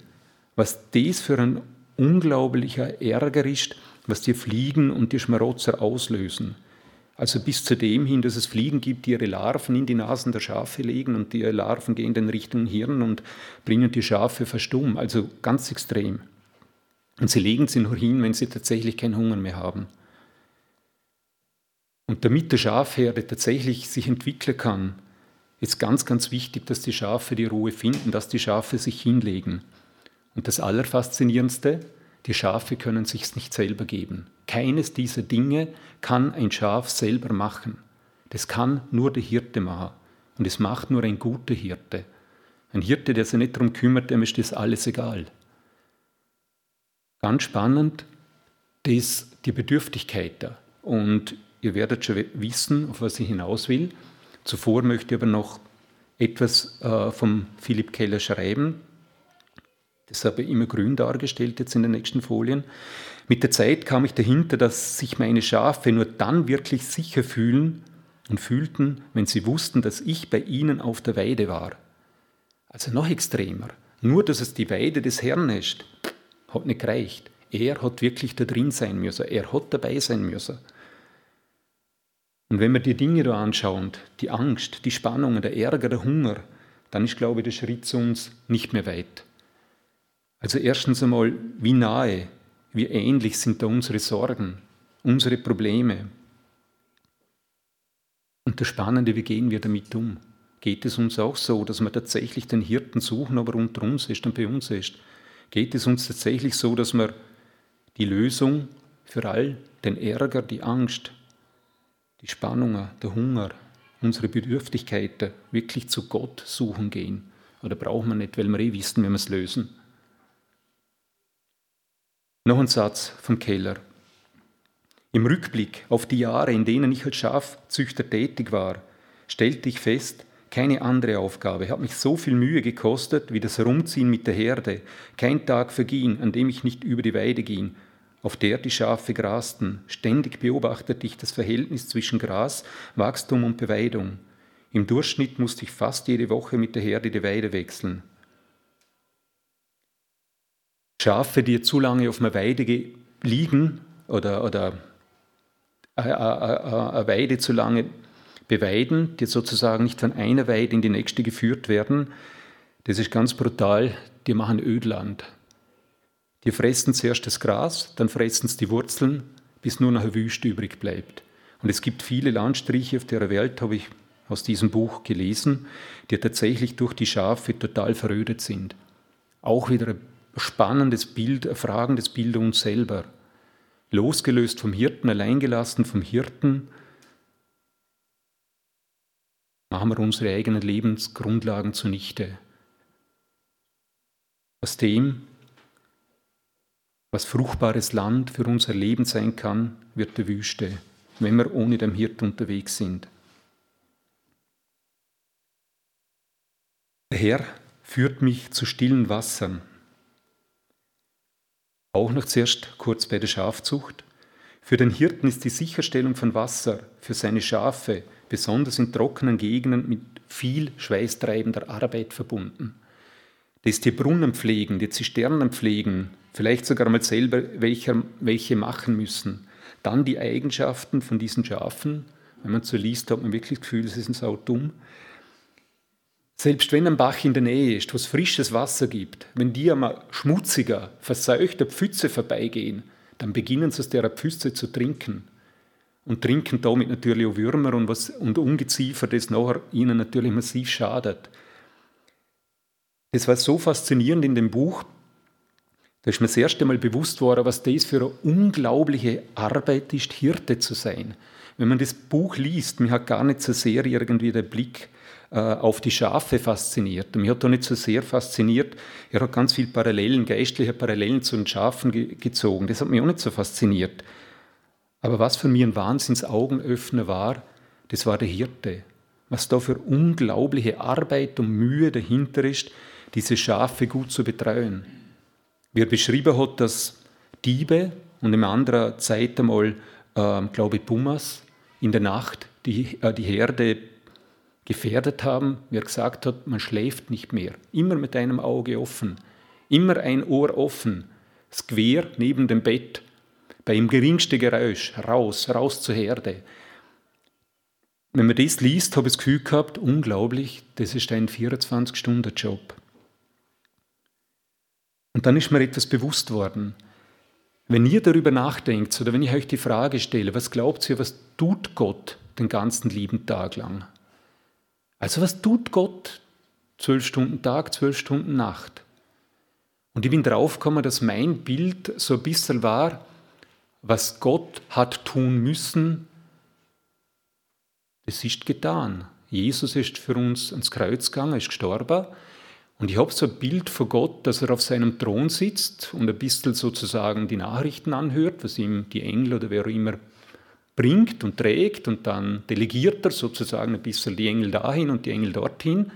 was das für ein unglaublicher Ärger ist, was die Fliegen und die Schmarotzer auslösen. Also bis zu dem hin, dass es Fliegen gibt, die ihre Larven in die Nasen der Schafe legen und die Larven gehen in Richtung Hirn und bringen die Schafe verstummen. Also ganz extrem. Und sie legen sie nur hin, wenn sie tatsächlich keinen Hunger mehr haben. Und damit der Schafherde tatsächlich sich entwickeln kann, ist ganz, ganz wichtig, dass die Schafe die Ruhe finden, dass die Schafe sich hinlegen. Und das Allerfaszinierendste, die Schafe können sich nicht selber geben. Keines dieser Dinge kann ein Schaf selber machen. Das kann nur der Hirte machen. Und es macht nur ein guter Hirte. Ein Hirte, der sich nicht darum kümmert, dem ist das alles egal. Ganz spannend, das, die Bedürftigkeit da. Und Ihr werdet schon wissen, auf was ich hinaus will. Zuvor möchte ich aber noch etwas äh, vom Philipp Keller schreiben. Das habe ich immer grün dargestellt jetzt in den nächsten Folien. Mit der Zeit kam ich dahinter, dass sich meine Schafe nur dann wirklich sicher fühlen, und fühlten, wenn sie wussten, dass ich bei ihnen auf der Weide war. Also noch extremer. Nur, dass es die Weide des Herrn ist, hat nicht gereicht. Er hat wirklich da drin sein müssen. Er hat dabei sein müssen. Und wenn wir die Dinge da anschauen, die Angst, die Spannungen, der Ärger, der Hunger, dann ist, glaube ich, der Schritt zu uns nicht mehr weit. Also erstens einmal, wie nahe, wie ähnlich sind da unsere Sorgen, unsere Probleme. Und das Spannende, wie gehen wir damit um? Geht es uns auch so, dass wir tatsächlich den Hirten suchen, aber unter uns ist und bei uns ist? Geht es uns tatsächlich so, dass wir die Lösung für all den Ärger, die Angst, die Spannungen, der Hunger, unsere Bedürftigkeiten wirklich zu Gott suchen gehen? Oder brauchen wir nicht, weil wir eh wissen, wie wir es lösen? Noch ein Satz vom Keller. Im Rückblick auf die Jahre, in denen ich als Schafzüchter tätig war, stellte ich fest, keine andere Aufgabe hat mich so viel Mühe gekostet wie das Herumziehen mit der Herde. Kein Tag verging, an dem ich nicht über die Weide ging, auf der die Schafe grasten. Ständig beobachtete ich das Verhältnis zwischen Gras, Wachstum und Beweidung. Im Durchschnitt musste ich fast jede Woche mit der Herde die Weide wechseln. Schafe, die zu lange auf einer Weide liegen oder, oder eine Weide zu lange beweiden, die sozusagen nicht von einer Weide in die nächste geführt werden, das ist ganz brutal, die machen Ödland. Die fressen zuerst das Gras, dann fressen sie die Wurzeln, bis nur noch eine Wüste übrig bleibt. Und es gibt viele Landstriche auf der Welt, habe ich aus diesem Buch gelesen, die tatsächlich durch die Schafe total verödet sind. Auch wieder ein spannendes Bild, ein fragendes Bild uns selber losgelöst vom Hirten, alleingelassen vom Hirten, machen wir unsere eigenen Lebensgrundlagen zunichte. Aus dem, was fruchtbares Land für unser Leben sein kann, wird die Wüste, wenn wir ohne den Hirt unterwegs sind. Der Herr führt mich zu stillen Wassern auch noch zuerst kurz bei der Schafzucht. Für den Hirten ist die Sicherstellung von Wasser für seine Schafe, besonders in trockenen Gegenden, mit viel schweißtreibender Arbeit verbunden. Das die Brunnen pflegen, die Zisternen pflegen, vielleicht sogar mal selber welche, welche machen müssen. Dann die Eigenschaften von diesen Schafen. Wenn man so liest, hat man wirklich das Gefühl, es ist ein Sau dumm. Selbst wenn ein Bach in der Nähe ist, wo es frisches Wasser gibt, wenn die einmal schmutziger, verseuchter Pfütze vorbeigehen, dann beginnen sie aus der Pfütze zu trinken. Und trinken damit natürlich auch Würmer und, was, und Ungeziefer, das nachher ihnen natürlich massiv schadet. Das war so faszinierend in dem Buch, da ist mir das erste Mal bewusst worden, was das für eine unglaubliche Arbeit ist, Hirte zu sein. Wenn man das Buch liest, mir hat gar nicht so sehr irgendwie der Blick äh, auf die Schafe fasziniert. Mich hat da nicht so sehr fasziniert, er hat ganz viele Parallelen, geistliche Parallelen zu den Schafen ge gezogen. Das hat mich auch nicht so fasziniert. Aber was für mich ein Wahnsinnsaugenöffner war, das war der Hirte. Was da für unglaubliche Arbeit und Mühe dahinter ist, diese Schafe gut zu betreuen. Wie er beschrieben hat, dass Diebe und in anderer Zeit einmal, äh, glaube ich, Pumas in der Nacht die, äh, die Herde gefährdet haben, wie er gesagt hat, man schläft nicht mehr. Immer mit einem Auge offen, immer ein Ohr offen, quer neben dem Bett, bei dem geringsten Geräusch, raus, raus zur Herde. Wenn man das liest, habe ich das Gefühl gehabt, unglaublich, das ist ein 24-Stunden-Job. Und dann ist mir etwas bewusst worden. Wenn ihr darüber nachdenkt oder wenn ich euch die Frage stelle, was glaubt ihr, was tut Gott den ganzen lieben Tag lang? Also was tut Gott? Zwölf Stunden Tag, zwölf Stunden Nacht. Und ich bin draufgekommen, dass mein Bild so ein bisschen war, was Gott hat tun müssen, das ist getan. Jesus ist für uns ans Kreuz gegangen, ist gestorben. Und ich habe so ein Bild von Gott, dass er auf seinem Thron sitzt und ein bisschen sozusagen die Nachrichten anhört, was ihm die Engel oder wer auch immer bringt und trägt und dann delegiert er sozusagen ein bisschen die Engel dahin und die Engel dorthin.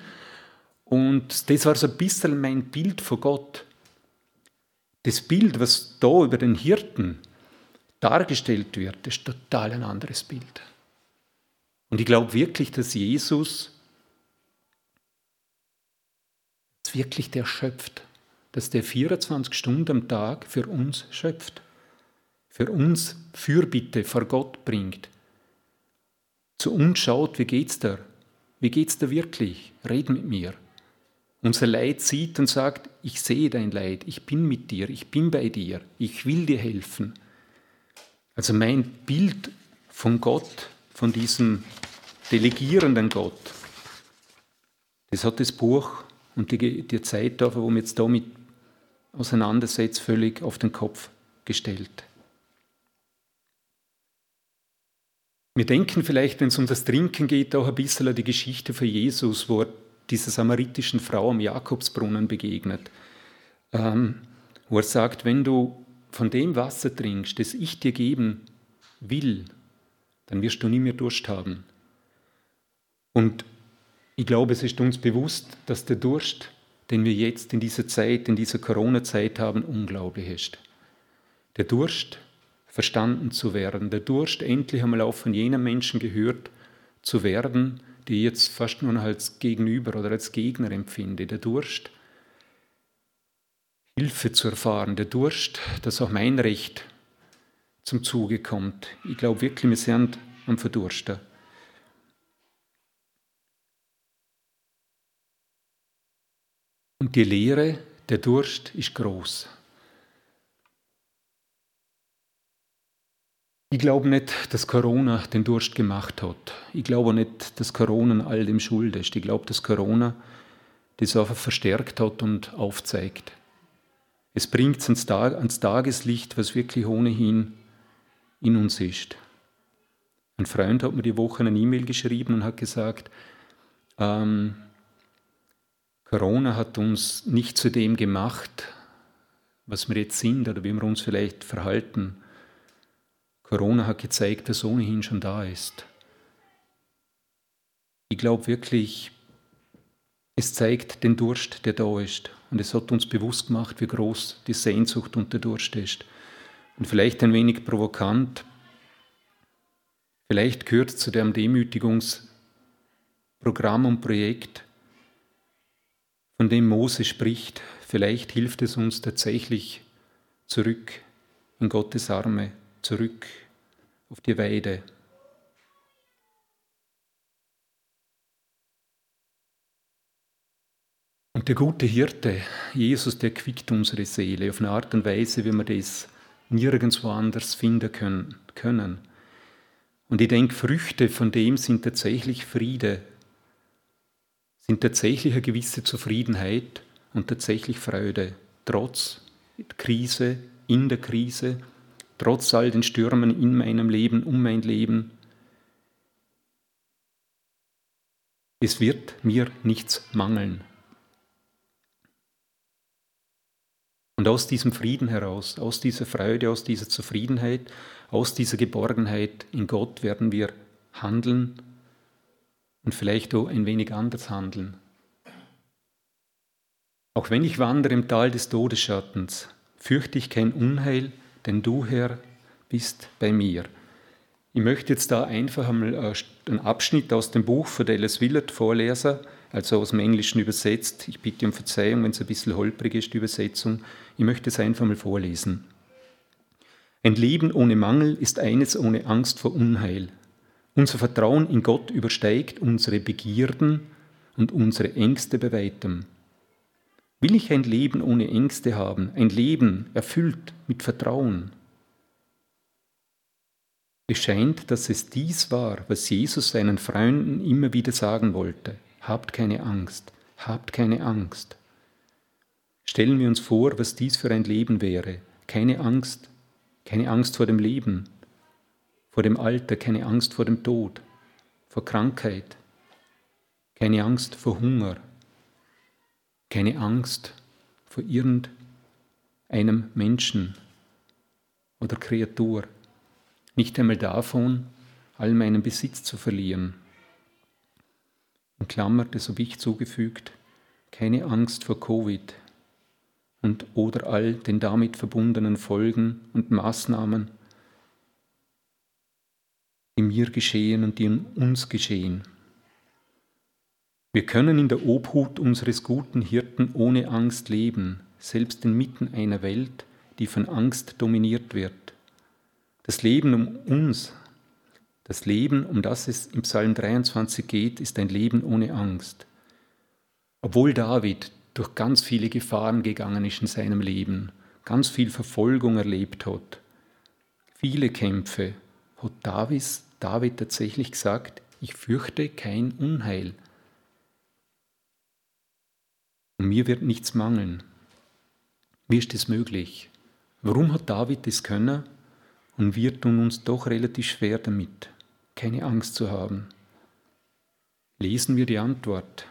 Und das war so ein bisschen mein Bild von Gott. Das Bild, was da über den Hirten dargestellt wird, ist total ein anderes Bild. Und ich glaube wirklich, dass Jesus wirklich der schöpft, dass der 24 Stunden am Tag für uns schöpft, für uns Fürbitte vor Gott bringt, zu uns schaut, wie geht's dir? Wie geht's dir wirklich? Red mit mir. Unser Leid sieht und sagt, ich sehe dein Leid, ich bin mit dir, ich bin bei dir, ich will dir helfen. Also mein Bild von Gott, von diesem delegierenden Gott, das hat das Buch und die, die Zeit, wo wir jetzt damit auseinandersetzt, völlig auf den Kopf gestellt. Wir denken vielleicht, wenn es um das Trinken geht, auch ein bisschen an die Geschichte von Jesus, wo er dieser samaritischen Frau am Jakobsbrunnen begegnet, ähm, wo er sagt, wenn du von dem Wasser trinkst, das ich dir geben will, dann wirst du nie mehr Durst haben. Und ich glaube, es ist uns bewusst, dass der Durst, den wir jetzt in dieser Zeit, in dieser Corona-Zeit haben, unglaublich ist. Der Durst, verstanden zu werden, der Durst endlich einmal auch von jenen Menschen gehört zu werden, die ich jetzt fast nur noch als Gegenüber oder als Gegner empfinde, der Durst, Hilfe zu erfahren, der Durst, dass auch mein Recht zum Zuge kommt. Ich glaube wirklich, wir sind am Verdursten. Und die Lehre, der Durst ist groß. Ich glaube nicht, dass Corona den Durst gemacht hat. Ich glaube nicht, dass Corona all dem schuld ist. Ich glaube, dass Corona das einfach verstärkt hat und aufzeigt. Es bringt Tag, ans Tageslicht, was wirklich ohnehin in uns ist. Ein Freund hat mir die Woche eine E-Mail geschrieben und hat gesagt, ähm, Corona hat uns nicht zu dem gemacht, was wir jetzt sind oder wie wir uns vielleicht verhalten. Corona hat gezeigt, dass ohnehin schon da ist. Ich glaube wirklich, es zeigt den Durst, der da ist. Und es hat uns bewusst gemacht, wie groß die Sehnsucht und der Durst ist. Und vielleicht ein wenig provokant, vielleicht gehört zu dem Demütigungsprogramm und Projekt, von dem Mose spricht, vielleicht hilft es uns tatsächlich zurück in Gottes Arme zurück auf die Weide. Und der gute Hirte, Jesus, der quickt unsere Seele auf eine Art und Weise, wie wir das nirgendwo anders finden können. Und ich denke, Früchte von dem sind tatsächlich Friede, sind tatsächlich eine gewisse Zufriedenheit und tatsächlich Freude, trotz Krise, in der Krise, trotz all den Stürmen in meinem Leben, um mein Leben. Es wird mir nichts mangeln. Und aus diesem Frieden heraus, aus dieser Freude, aus dieser Zufriedenheit, aus dieser Geborgenheit in Gott werden wir handeln und vielleicht auch ein wenig anders handeln. Auch wenn ich wandere im Tal des Todesschattens, fürchte ich kein Unheil, denn du, Herr, bist bei mir. Ich möchte jetzt da einfach einmal äh, einen Abschnitt aus dem Buch von Dallas Willard vorlesen, also aus dem Englischen übersetzt. Ich bitte um Verzeihung, wenn es ein bisschen holprig ist, die Übersetzung. Ich möchte es einfach mal vorlesen. Ein Leben ohne Mangel ist eines ohne Angst vor Unheil. Unser Vertrauen in Gott übersteigt unsere Begierden und unsere Ängste bei weitem. Will ich ein Leben ohne Ängste haben, ein Leben erfüllt mit Vertrauen? Es scheint, dass es dies war, was Jesus seinen Freunden immer wieder sagen wollte. Habt keine Angst, habt keine Angst. Stellen wir uns vor, was dies für ein Leben wäre. Keine Angst, keine Angst vor dem Leben, vor dem Alter, keine Angst vor dem Tod, vor Krankheit, keine Angst vor Hunger, keine Angst vor irgendeinem Menschen oder Kreatur, nicht einmal davon, all meinen Besitz zu verlieren. In Klammer, das habe ich zugefügt, keine Angst vor Covid und oder all den damit verbundenen Folgen und Maßnahmen. die mir geschehen und die uns geschehen. Wir können in der Obhut unseres guten Hirten ohne Angst leben, selbst inmitten einer Welt, die von Angst dominiert wird. Das Leben um uns, das Leben, um das es im Psalm 23 geht, ist ein Leben ohne Angst. Obwohl David durch ganz viele Gefahren gegangen ist in seinem Leben, ganz viel Verfolgung erlebt hat, viele Kämpfe, hat David, David tatsächlich gesagt, ich fürchte kein Unheil. Und mir wird nichts mangeln. Wie ist das möglich? Warum hat David das können und wir tun uns doch relativ schwer damit? keine Angst zu haben. Lesen wir die Antwort.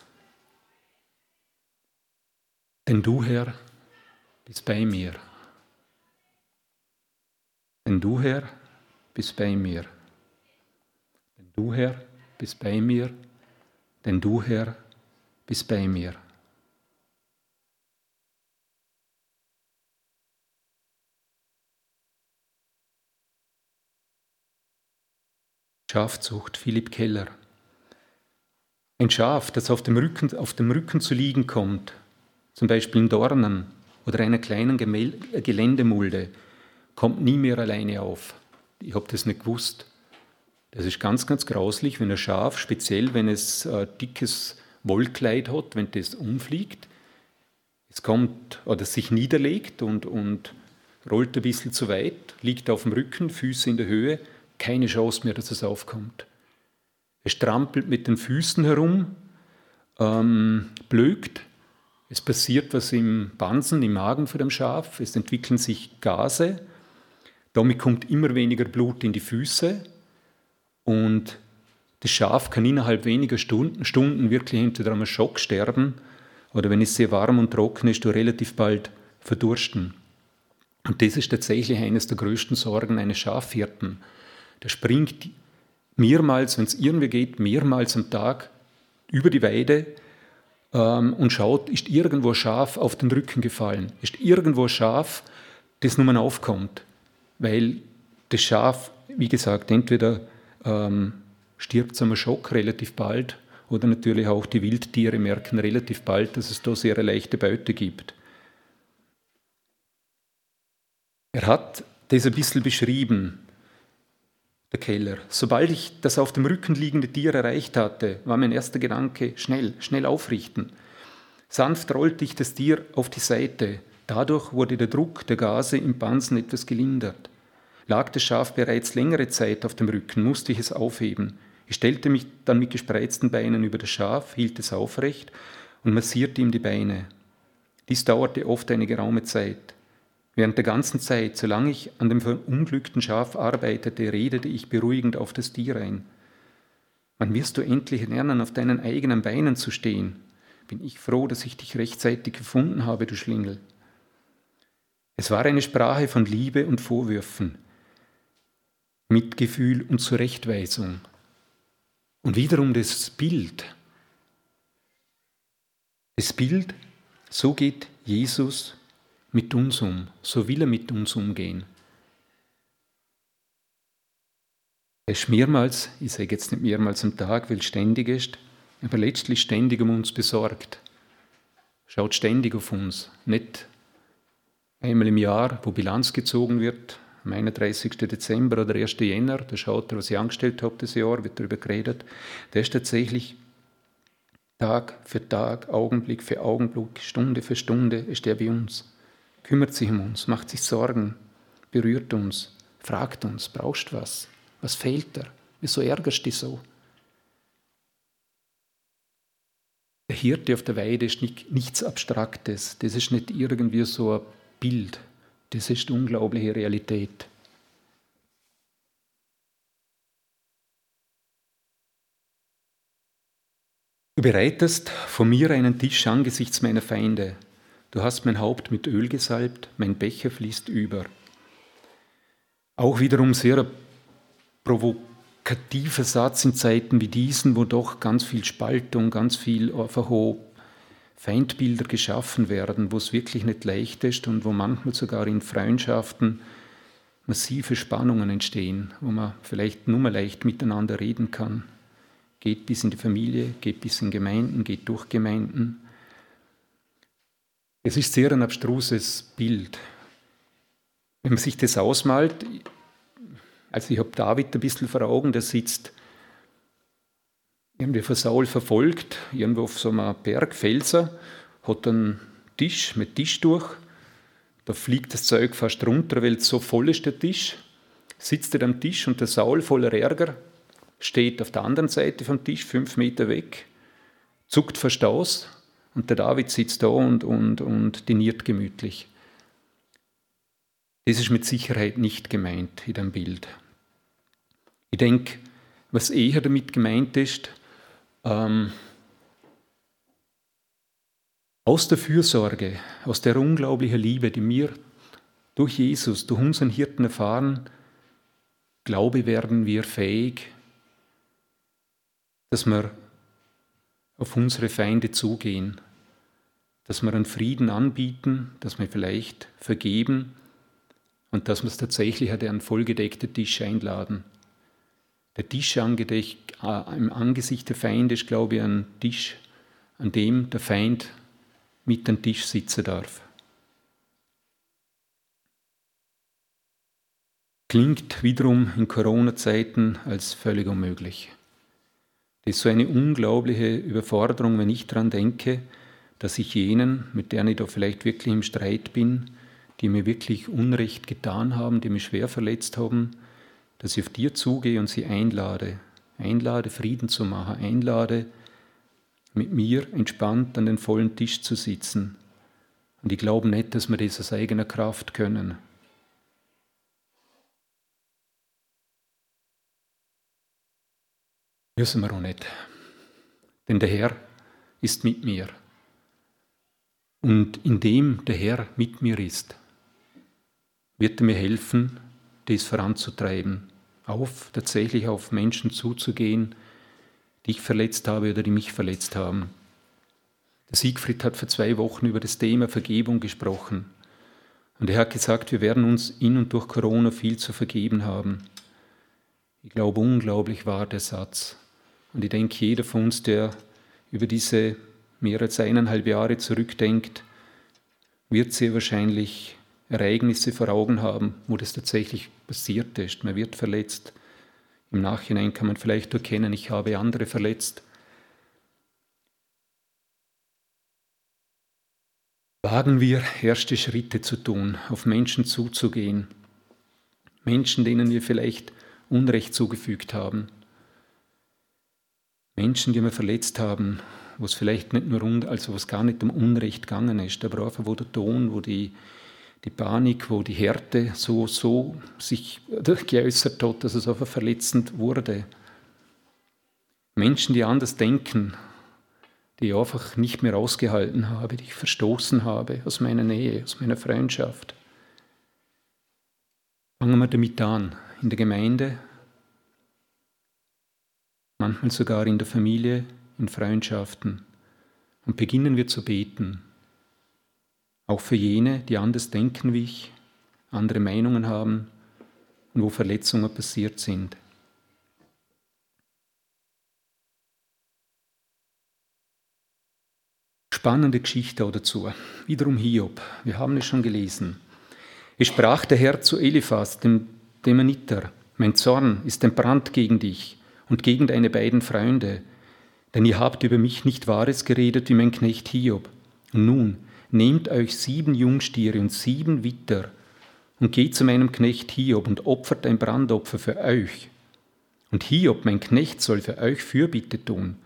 Denn du, Herr, bist bei mir. Denn du, Herr, bist bei mir. Denn du, Herr, bist bei mir. Denn du, Herr, bist bei mir. Schafzucht, Philipp Keller. Ein Schaf, das auf dem, Rücken, auf dem Rücken zu liegen kommt, zum Beispiel in Dornen oder einer kleinen Geländemulde, kommt nie mehr alleine auf. Ich habe das nicht gewusst. Das ist ganz, ganz grauslich, wenn ein Schaf, speziell wenn es ein dickes Wollkleid hat, wenn das umfliegt, es kommt oder sich niederlegt und, und rollt ein bisschen zu weit, liegt auf dem Rücken, Füße in der Höhe, keine Chance mehr, dass es aufkommt. Es strampelt mit den Füßen herum, ähm, blökt. Es passiert was im Bansen, im Magen von dem Schaf. Es entwickeln sich Gase. Damit kommt immer weniger Blut in die Füße. Und das Schaf kann innerhalb weniger Stunden, Stunden wirklich entweder einem Schock sterben oder wenn es sehr warm und trocken ist, relativ bald verdursten. Und das ist tatsächlich eines der größten Sorgen eines Schafhirten der springt mehrmals, wenn es irgendwie geht, mehrmals am Tag über die Weide ähm, und schaut, ist irgendwo ein Schaf auf den Rücken gefallen, ist irgendwo ein Schaf, das nun mal aufkommt, weil das Schaf, wie gesagt, entweder ähm, stirbt zu einem Schock relativ bald oder natürlich auch die Wildtiere merken relativ bald, dass es da sehr leichte Beute gibt. Er hat das ein bisschen beschrieben, der Keller. Sobald ich das auf dem Rücken liegende Tier erreicht hatte, war mein erster Gedanke, schnell, schnell aufrichten. Sanft rollte ich das Tier auf die Seite. Dadurch wurde der Druck der Gase im Pansen etwas gelindert. Lag das Schaf bereits längere Zeit auf dem Rücken, musste ich es aufheben. Ich stellte mich dann mit gespreizten Beinen über das Schaf, hielt es aufrecht und massierte ihm die Beine. Dies dauerte oft eine geraume Zeit. Während der ganzen Zeit, solange ich an dem verunglückten Schaf arbeitete, redete ich beruhigend auf das Tier ein. Wann wirst du endlich lernen, auf deinen eigenen Beinen zu stehen? Bin ich froh, dass ich dich rechtzeitig gefunden habe, du Schlingel. Es war eine Sprache von Liebe und Vorwürfen, Mitgefühl und Zurechtweisung. Und wiederum das Bild. Das Bild, so geht Jesus mit uns um, so will er mit uns umgehen. Er ist mehrmals, ich sage jetzt nicht mehrmals am Tag, weil ständig ist, aber letztlich ständig um uns besorgt. Schaut ständig auf uns, nicht einmal im Jahr, wo Bilanz gezogen wird, am 31. Dezember oder 1. Jänner, da schaut er, was ich angestellt habe das Jahr, wird darüber geredet. Der ist tatsächlich Tag für Tag, Augenblick für Augenblick, Stunde für Stunde, ist er bei uns kümmert sich um uns, macht sich Sorgen, berührt uns, fragt uns, brauchst was? Was fehlt dir? Wieso ärgerst du dich so? Der Hirte auf der Weide ist nicht, nichts Abstraktes, das ist nicht irgendwie so ein Bild, das ist unglaubliche Realität. Du bereitest vor mir einen Tisch angesichts meiner Feinde. Du hast mein Haupt mit Öl gesalbt, mein Becher fließt über. Auch wiederum sehr provokativer Satz in Zeiten wie diesen, wo doch ganz viel Spaltung, ganz viel einfach Feindbilder geschaffen werden, wo es wirklich nicht leicht ist und wo manchmal sogar in Freundschaften massive Spannungen entstehen, wo man vielleicht nur mal leicht miteinander reden kann. Geht bis in die Familie, geht bis in Gemeinden, geht durch Gemeinden. Es ist sehr ein abstruses Bild. Wenn man sich das ausmalt, also ich habe David ein bisschen vor Augen, der sitzt irgendwie von Saul verfolgt, irgendwo auf so einem Berg, Felser, hat einen Tisch mit Tisch durch, da fliegt das Zeug fast runter, weil so voll ist der Tisch. Sitzt er am Tisch und der Saul voller Ärger steht auf der anderen Seite vom Tisch, fünf Meter weg, zuckt fast aus und der David sitzt da und, und, und diniert gemütlich. Das ist mit Sicherheit nicht gemeint in dem Bild. Ich denke, was eher damit gemeint ist, ähm, aus der Fürsorge, aus der unglaublichen Liebe, die wir durch Jesus, durch unseren Hirten erfahren, glaube, werden wir fähig, dass wir auf unsere Feinde zugehen, dass wir einen Frieden anbieten, dass wir vielleicht vergeben und dass wir es tatsächlich an einen vollgedeckten Tisch einladen. Der Tisch äh, im Angesicht der Feinde ist, glaube ich, ein Tisch, an dem der Feind mit am Tisch sitzen darf. Klingt wiederum in Corona-Zeiten als völlig unmöglich. Das ist so eine unglaubliche Überforderung, wenn ich daran denke, dass ich jenen, mit denen ich da vielleicht wirklich im Streit bin, die mir wirklich Unrecht getan haben, die mich schwer verletzt haben, dass ich auf dir zugehe und sie einlade, einlade, Frieden zu machen, einlade, mit mir entspannt an den vollen Tisch zu sitzen. Und ich glaube nicht, dass wir das aus eigener Kraft können. Müssen wir auch nicht. Denn der Herr ist mit mir. Und indem der Herr mit mir ist, wird er mir helfen, dies voranzutreiben, auf tatsächlich auf Menschen zuzugehen, die ich verletzt habe oder die mich verletzt haben. Der Siegfried hat vor zwei Wochen über das Thema Vergebung gesprochen. Und er hat gesagt, wir werden uns in und durch Corona viel zu vergeben haben. Ich glaube, unglaublich war der Satz. Und ich denke, jeder von uns, der über diese mehr als eineinhalb Jahre zurückdenkt, wird sehr wahrscheinlich Ereignisse vor Augen haben, wo das tatsächlich passiert ist. Man wird verletzt, im Nachhinein kann man vielleicht erkennen, ich habe andere verletzt. Wagen wir erste Schritte zu tun, auf Menschen zuzugehen, Menschen, denen wir vielleicht Unrecht zugefügt haben, Menschen, die wir verletzt haben, wo es vielleicht nicht nur, also wo es gar nicht um Unrecht gegangen ist, aber einfach wo der Ton, wo die, die Panik, wo die Härte so, so sich geäußert hat, dass es einfach verletzend wurde. Menschen, die anders denken, die ich einfach nicht mehr ausgehalten habe, die ich verstoßen habe aus meiner Nähe, aus meiner Freundschaft. Fangen wir damit an, in der Gemeinde, manchmal sogar in der Familie, in Freundschaften, und beginnen wir zu beten auch für jene, die anders denken wie ich, andere Meinungen haben und wo Verletzungen passiert sind. Spannende Geschichte dazu. Wiederum Hiob. Wir haben es schon gelesen. Es sprach der Herr zu Eliphas, dem Demoniter, mein Zorn ist entbrannt gegen dich und gegen deine beiden Freunde, denn ihr habt über mich nicht Wahres geredet wie mein Knecht Hiob. Und nun, nehmt euch sieben Jungstiere und sieben Witter und geht zu meinem Knecht Hiob und opfert ein Brandopfer für euch. Und Hiob, mein Knecht, soll für euch Fürbitte tun.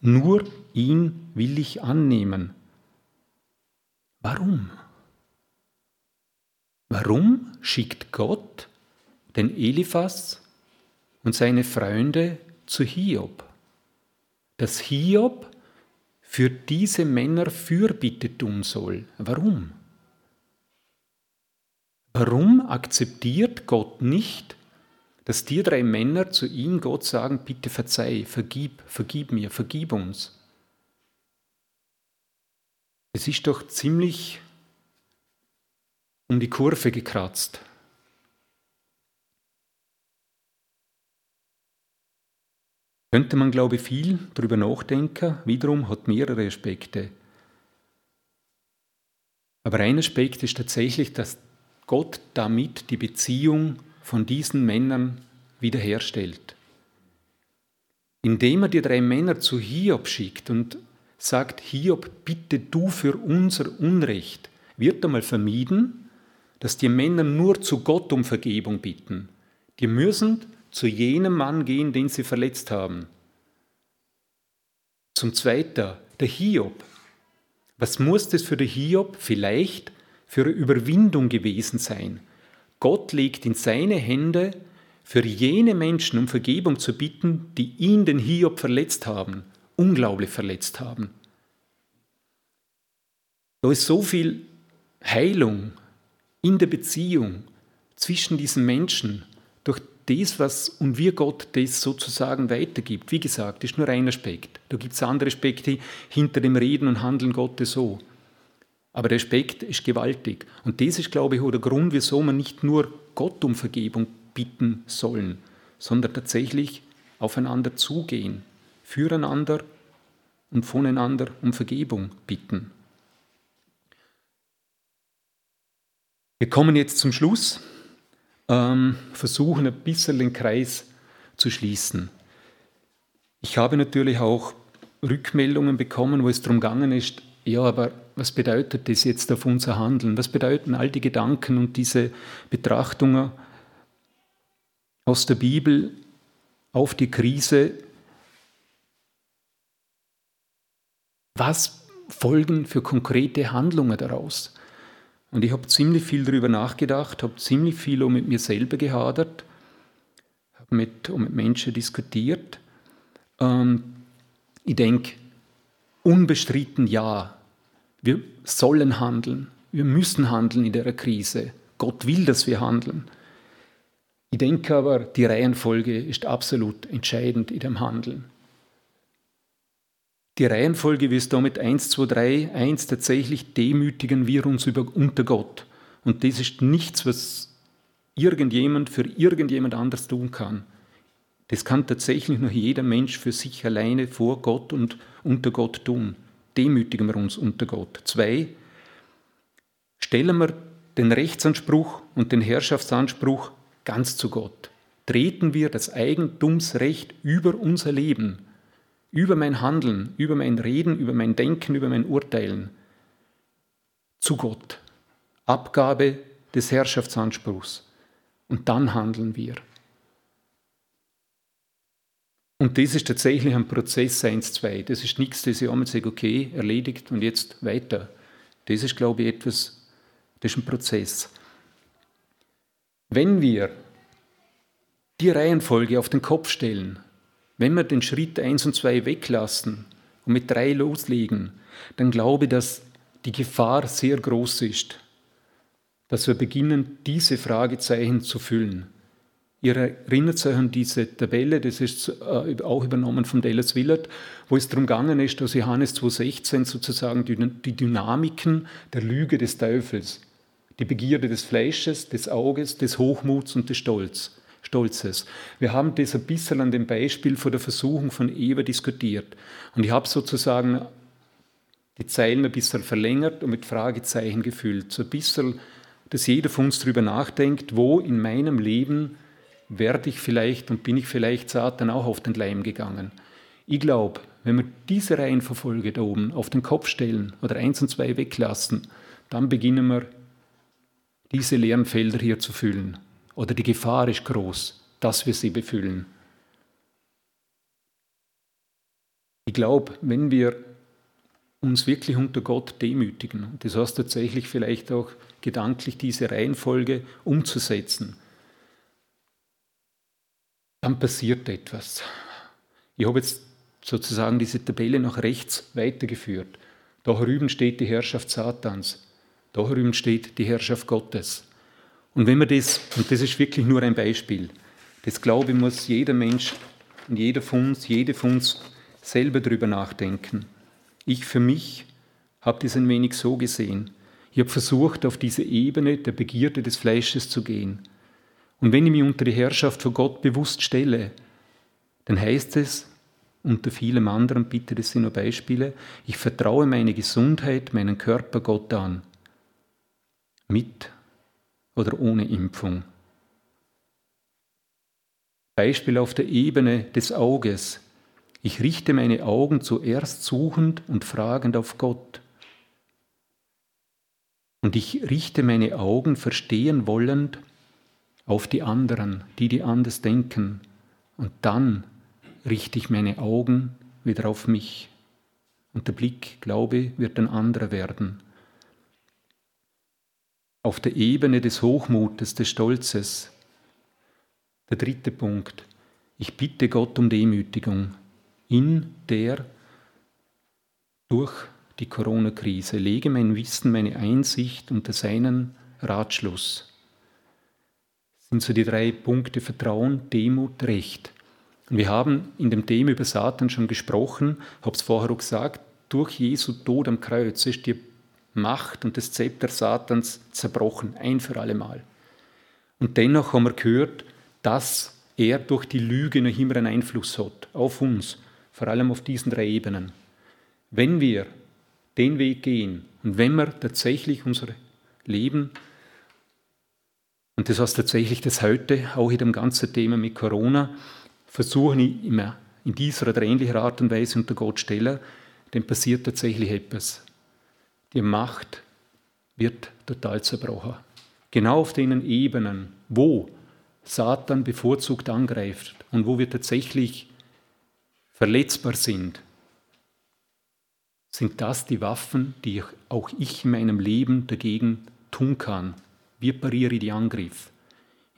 Nur ihn will ich annehmen. Warum? Warum schickt Gott den Eliphas und seine Freunde zu Hiob? Dass Hiob für diese Männer Fürbitte tun soll. Warum? Warum akzeptiert Gott nicht, dass die drei Männer zu ihm Gott sagen, bitte verzeih, vergib, vergib mir, vergib uns? Es ist doch ziemlich um die Kurve gekratzt. Könnte man, glaube ich, viel darüber nachdenken. Wiederum hat mehrere Aspekte. Aber ein Aspekt ist tatsächlich, dass Gott damit die Beziehung von diesen Männern wiederherstellt. Indem er die drei Männer zu Hiob schickt und sagt, Hiob, bitte du für unser Unrecht, wird einmal vermieden, dass die Männer nur zu Gott um Vergebung bitten. Die müssen zu jenem Mann gehen, den sie verletzt haben. Zum Zweiten, der Hiob. Was muss das für den Hiob vielleicht für eine Überwindung gewesen sein? Gott legt in seine Hände, für jene Menschen um Vergebung zu bitten, die ihn, den Hiob, verletzt haben, unglaublich verletzt haben. Da ist so viel Heilung in der Beziehung zwischen diesen Menschen das, was und wie Gott das sozusagen weitergibt. Wie gesagt, ist nur ein Aspekt. Da gibt es andere Aspekte hinter dem Reden und Handeln Gottes so. Aber der Aspekt ist gewaltig. Und das ist, glaube ich, auch der Grund, wieso man nicht nur Gott um Vergebung bitten sollen, sondern tatsächlich aufeinander zugehen, füreinander und voneinander um Vergebung bitten. Wir kommen jetzt zum Schluss, ähm, versuchen ein bisschen den Kreis zu schließen. Ich habe natürlich auch Rückmeldungen bekommen, wo es darum gegangen ist, ja, aber was bedeutet das jetzt auf unser Handeln? Was bedeuten all die Gedanken und diese Betrachtungen aus der Bibel auf die Krise? Was folgen für konkrete Handlungen daraus? Und ich habe ziemlich viel darüber nachgedacht, habe ziemlich viel auch mit mir selber gehadert, habe mit, mit Menschen diskutiert. Ähm, ich denke, unbestritten ja, wir sollen handeln, wir müssen handeln in der Krise. Gott will, dass wir handeln. Ich denke aber, die Reihenfolge ist absolut entscheidend in dem Handeln. Die Reihenfolge, wie es da mit 1, 2, 3, 1 tatsächlich demütigen wir uns über, unter Gott. Und das ist nichts, was irgendjemand für irgendjemand anders tun kann. Das kann tatsächlich nur jeder Mensch für sich alleine vor Gott und unter Gott tun. Demütigen wir uns unter Gott. Zwei, stellen wir den Rechtsanspruch und den Herrschaftsanspruch ganz zu Gott. Treten wir das Eigentumsrecht über unser Leben über mein Handeln, über mein Reden, über mein Denken, über mein Urteilen zu Gott. Abgabe des Herrschaftsanspruchs. Und dann handeln wir. Und das ist tatsächlich ein Prozess 1-2. Das ist nichts, das ich einmal sage, okay, erledigt und jetzt weiter. Das ist, glaube ich, etwas, das ist ein Prozess. Wenn wir die Reihenfolge auf den Kopf stellen, wenn wir den Schritt 1 und 2 weglassen und mit 3 loslegen, dann glaube ich, dass die Gefahr sehr groß ist, dass wir beginnen, diese Fragezeichen zu füllen. Ihr erinnert euch an diese Tabelle, das ist äh, auch übernommen von Dallas Willard, wo es darum gegangen ist, dass Johannes 2,16 sozusagen die Dynamiken der Lüge des Teufels, die Begierde des Fleisches, des Auges, des Hochmuts und des Stolz Stolzes. Wir haben das ein bisschen an dem Beispiel von der Versuchung von Eva diskutiert. Und ich habe sozusagen die Zeilen ein bisschen verlängert und mit Fragezeichen gefüllt. So ein bisschen, dass jeder von uns darüber nachdenkt, wo in meinem Leben werde ich vielleicht und bin ich vielleicht Satan auch auf den Leim gegangen. Ich glaube, wenn wir diese Reihenverfolge da oben auf den Kopf stellen oder eins und zwei weglassen, dann beginnen wir, diese leeren Felder hier zu füllen oder die Gefahr ist groß, dass wir sie befüllen. Ich glaube, wenn wir uns wirklich unter Gott demütigen, das heißt tatsächlich vielleicht auch gedanklich diese Reihenfolge umzusetzen, dann passiert etwas. Ich habe jetzt sozusagen diese Tabelle nach rechts weitergeführt. Da drüben steht die Herrschaft Satans, da drüben steht die Herrschaft Gottes. Und wenn man das, und das ist wirklich nur ein Beispiel, das glaube ich, muss jeder Mensch und jeder von uns, jede von uns selber darüber nachdenken. Ich für mich habe das ein wenig so gesehen. Ich habe versucht, auf diese Ebene der Begierde des Fleisches zu gehen. Und wenn ich mich unter die Herrschaft von Gott bewusst stelle, dann heißt es, unter vielem anderen, bitte, das sind nur Beispiele. Ich vertraue meine Gesundheit, meinen Körper Gott an. Mit oder ohne Impfung. Beispiel auf der Ebene des Auges. Ich richte meine Augen zuerst suchend und fragend auf Gott. Und ich richte meine Augen verstehen wollend auf die anderen, die die anders denken. Und dann richte ich meine Augen wieder auf mich. Und der Blick, glaube, wird ein anderer werden. Auf der Ebene des Hochmutes, des Stolzes. Der dritte Punkt. Ich bitte Gott um Demütigung in der durch die Corona-Krise, lege mein Wissen, meine Einsicht unter seinen Ratschluss. Das sind so die drei Punkte Vertrauen, Demut, Recht. Und wir haben in dem Thema über Satan schon gesprochen, habe es vorher auch gesagt, durch Jesu Tod am Kreuz ist die Macht und das Zepter Satans zerbrochen, ein für alle Mal. Und dennoch haben wir gehört, dass er durch die Lüge noch immer einen Einfluss hat auf uns, vor allem auf diesen drei Ebenen. Wenn wir den Weg gehen und wenn wir tatsächlich unser Leben, und das heißt tatsächlich das heute, auch in dem ganzen Thema mit Corona, versuchen immer in dieser oder ähnlicher Art und Weise unter Gott stellen, dann passiert tatsächlich etwas. Die Macht wird total zerbrochen. Genau auf den Ebenen, wo Satan bevorzugt angreift und wo wir tatsächlich verletzbar sind, sind das die Waffen, die auch ich in meinem Leben dagegen tun kann. Wie pariere ich die Angriff?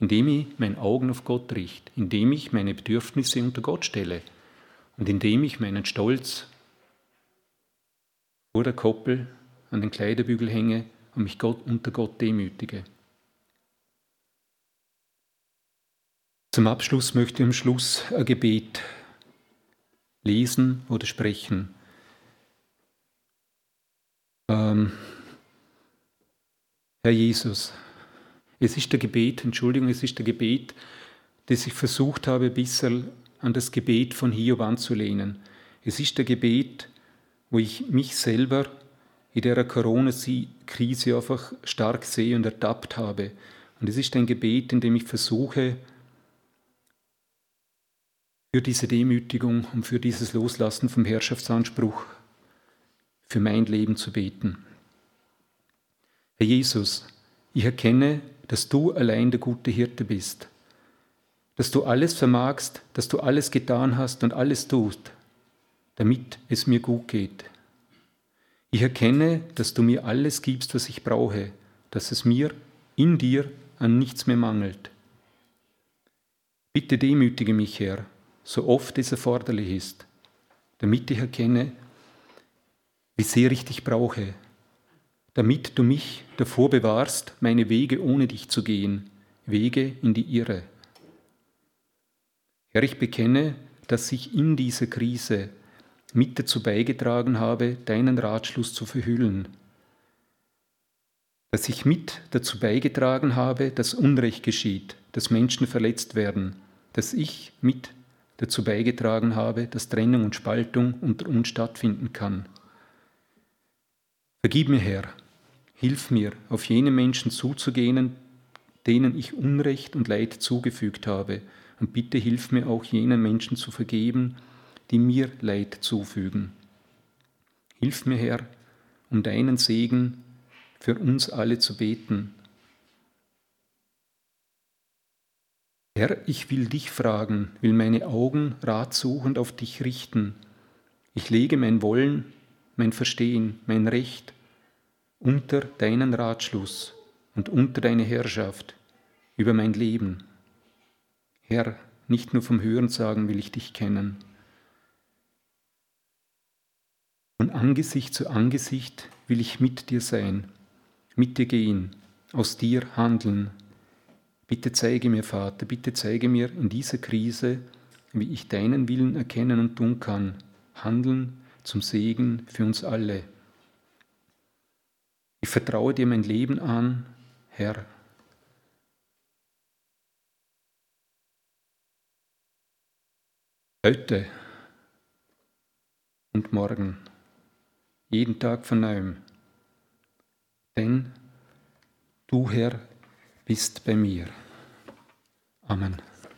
Indem ich mein Augen auf Gott richte, indem ich meine Bedürfnisse unter Gott stelle und indem ich meinen Stolz vor der Koppel an den Kleiderbügel hänge und mich Gott, unter Gott demütige. Zum Abschluss möchte ich am Schluss ein Gebet lesen oder sprechen. Ähm, Herr Jesus, es ist der Gebet, Entschuldigung, es ist der Gebet, das ich versucht habe, ein bisschen an das Gebet von Hiob anzulehnen. Es ist der Gebet, wo ich mich selber in der Corona-Krise einfach stark sehe und ertappt habe. Und es ist ein Gebet, in dem ich versuche, für diese Demütigung und für dieses Loslassen vom Herrschaftsanspruch für mein Leben zu beten. Herr Jesus, ich erkenne, dass du allein der gute Hirte bist, dass du alles vermagst, dass du alles getan hast und alles tust, damit es mir gut geht. Ich erkenne, dass du mir alles gibst, was ich brauche, dass es mir in dir an nichts mehr mangelt. Bitte demütige mich, Herr, so oft es erforderlich ist, damit ich erkenne, wie sehr ich dich brauche, damit du mich davor bewahrst, meine Wege ohne dich zu gehen, Wege in die Irre. Herr, ich bekenne, dass ich in dieser Krise mit dazu beigetragen habe, deinen Ratschluss zu verhüllen, dass ich mit dazu beigetragen habe, dass Unrecht geschieht, dass Menschen verletzt werden, dass ich mit dazu beigetragen habe, dass Trennung und Spaltung unter uns stattfinden kann. Vergib mir, Herr, hilf mir, auf jene Menschen zuzugehen, denen ich Unrecht und Leid zugefügt habe, und bitte hilf mir auch jenen Menschen zu vergeben, die mir Leid zufügen. Hilf mir, Herr, um deinen Segen für uns alle zu beten. Herr, ich will dich fragen, will meine Augen ratsuchend auf dich richten. Ich lege mein Wollen mein Verstehen, mein Recht unter deinen Ratschluss und unter deine Herrschaft über mein Leben. Herr, nicht nur vom Hörensagen will ich dich kennen. Von Angesicht zu Angesicht will ich mit dir sein, mit dir gehen, aus dir handeln. Bitte zeige mir, Vater, bitte zeige mir in dieser Krise, wie ich deinen Willen erkennen und tun kann, handeln zum Segen für uns alle. Ich vertraue dir mein Leben an, Herr. Heute und morgen, jeden Tag von neuem. Denn du, Herr, bist bei mir. Amen.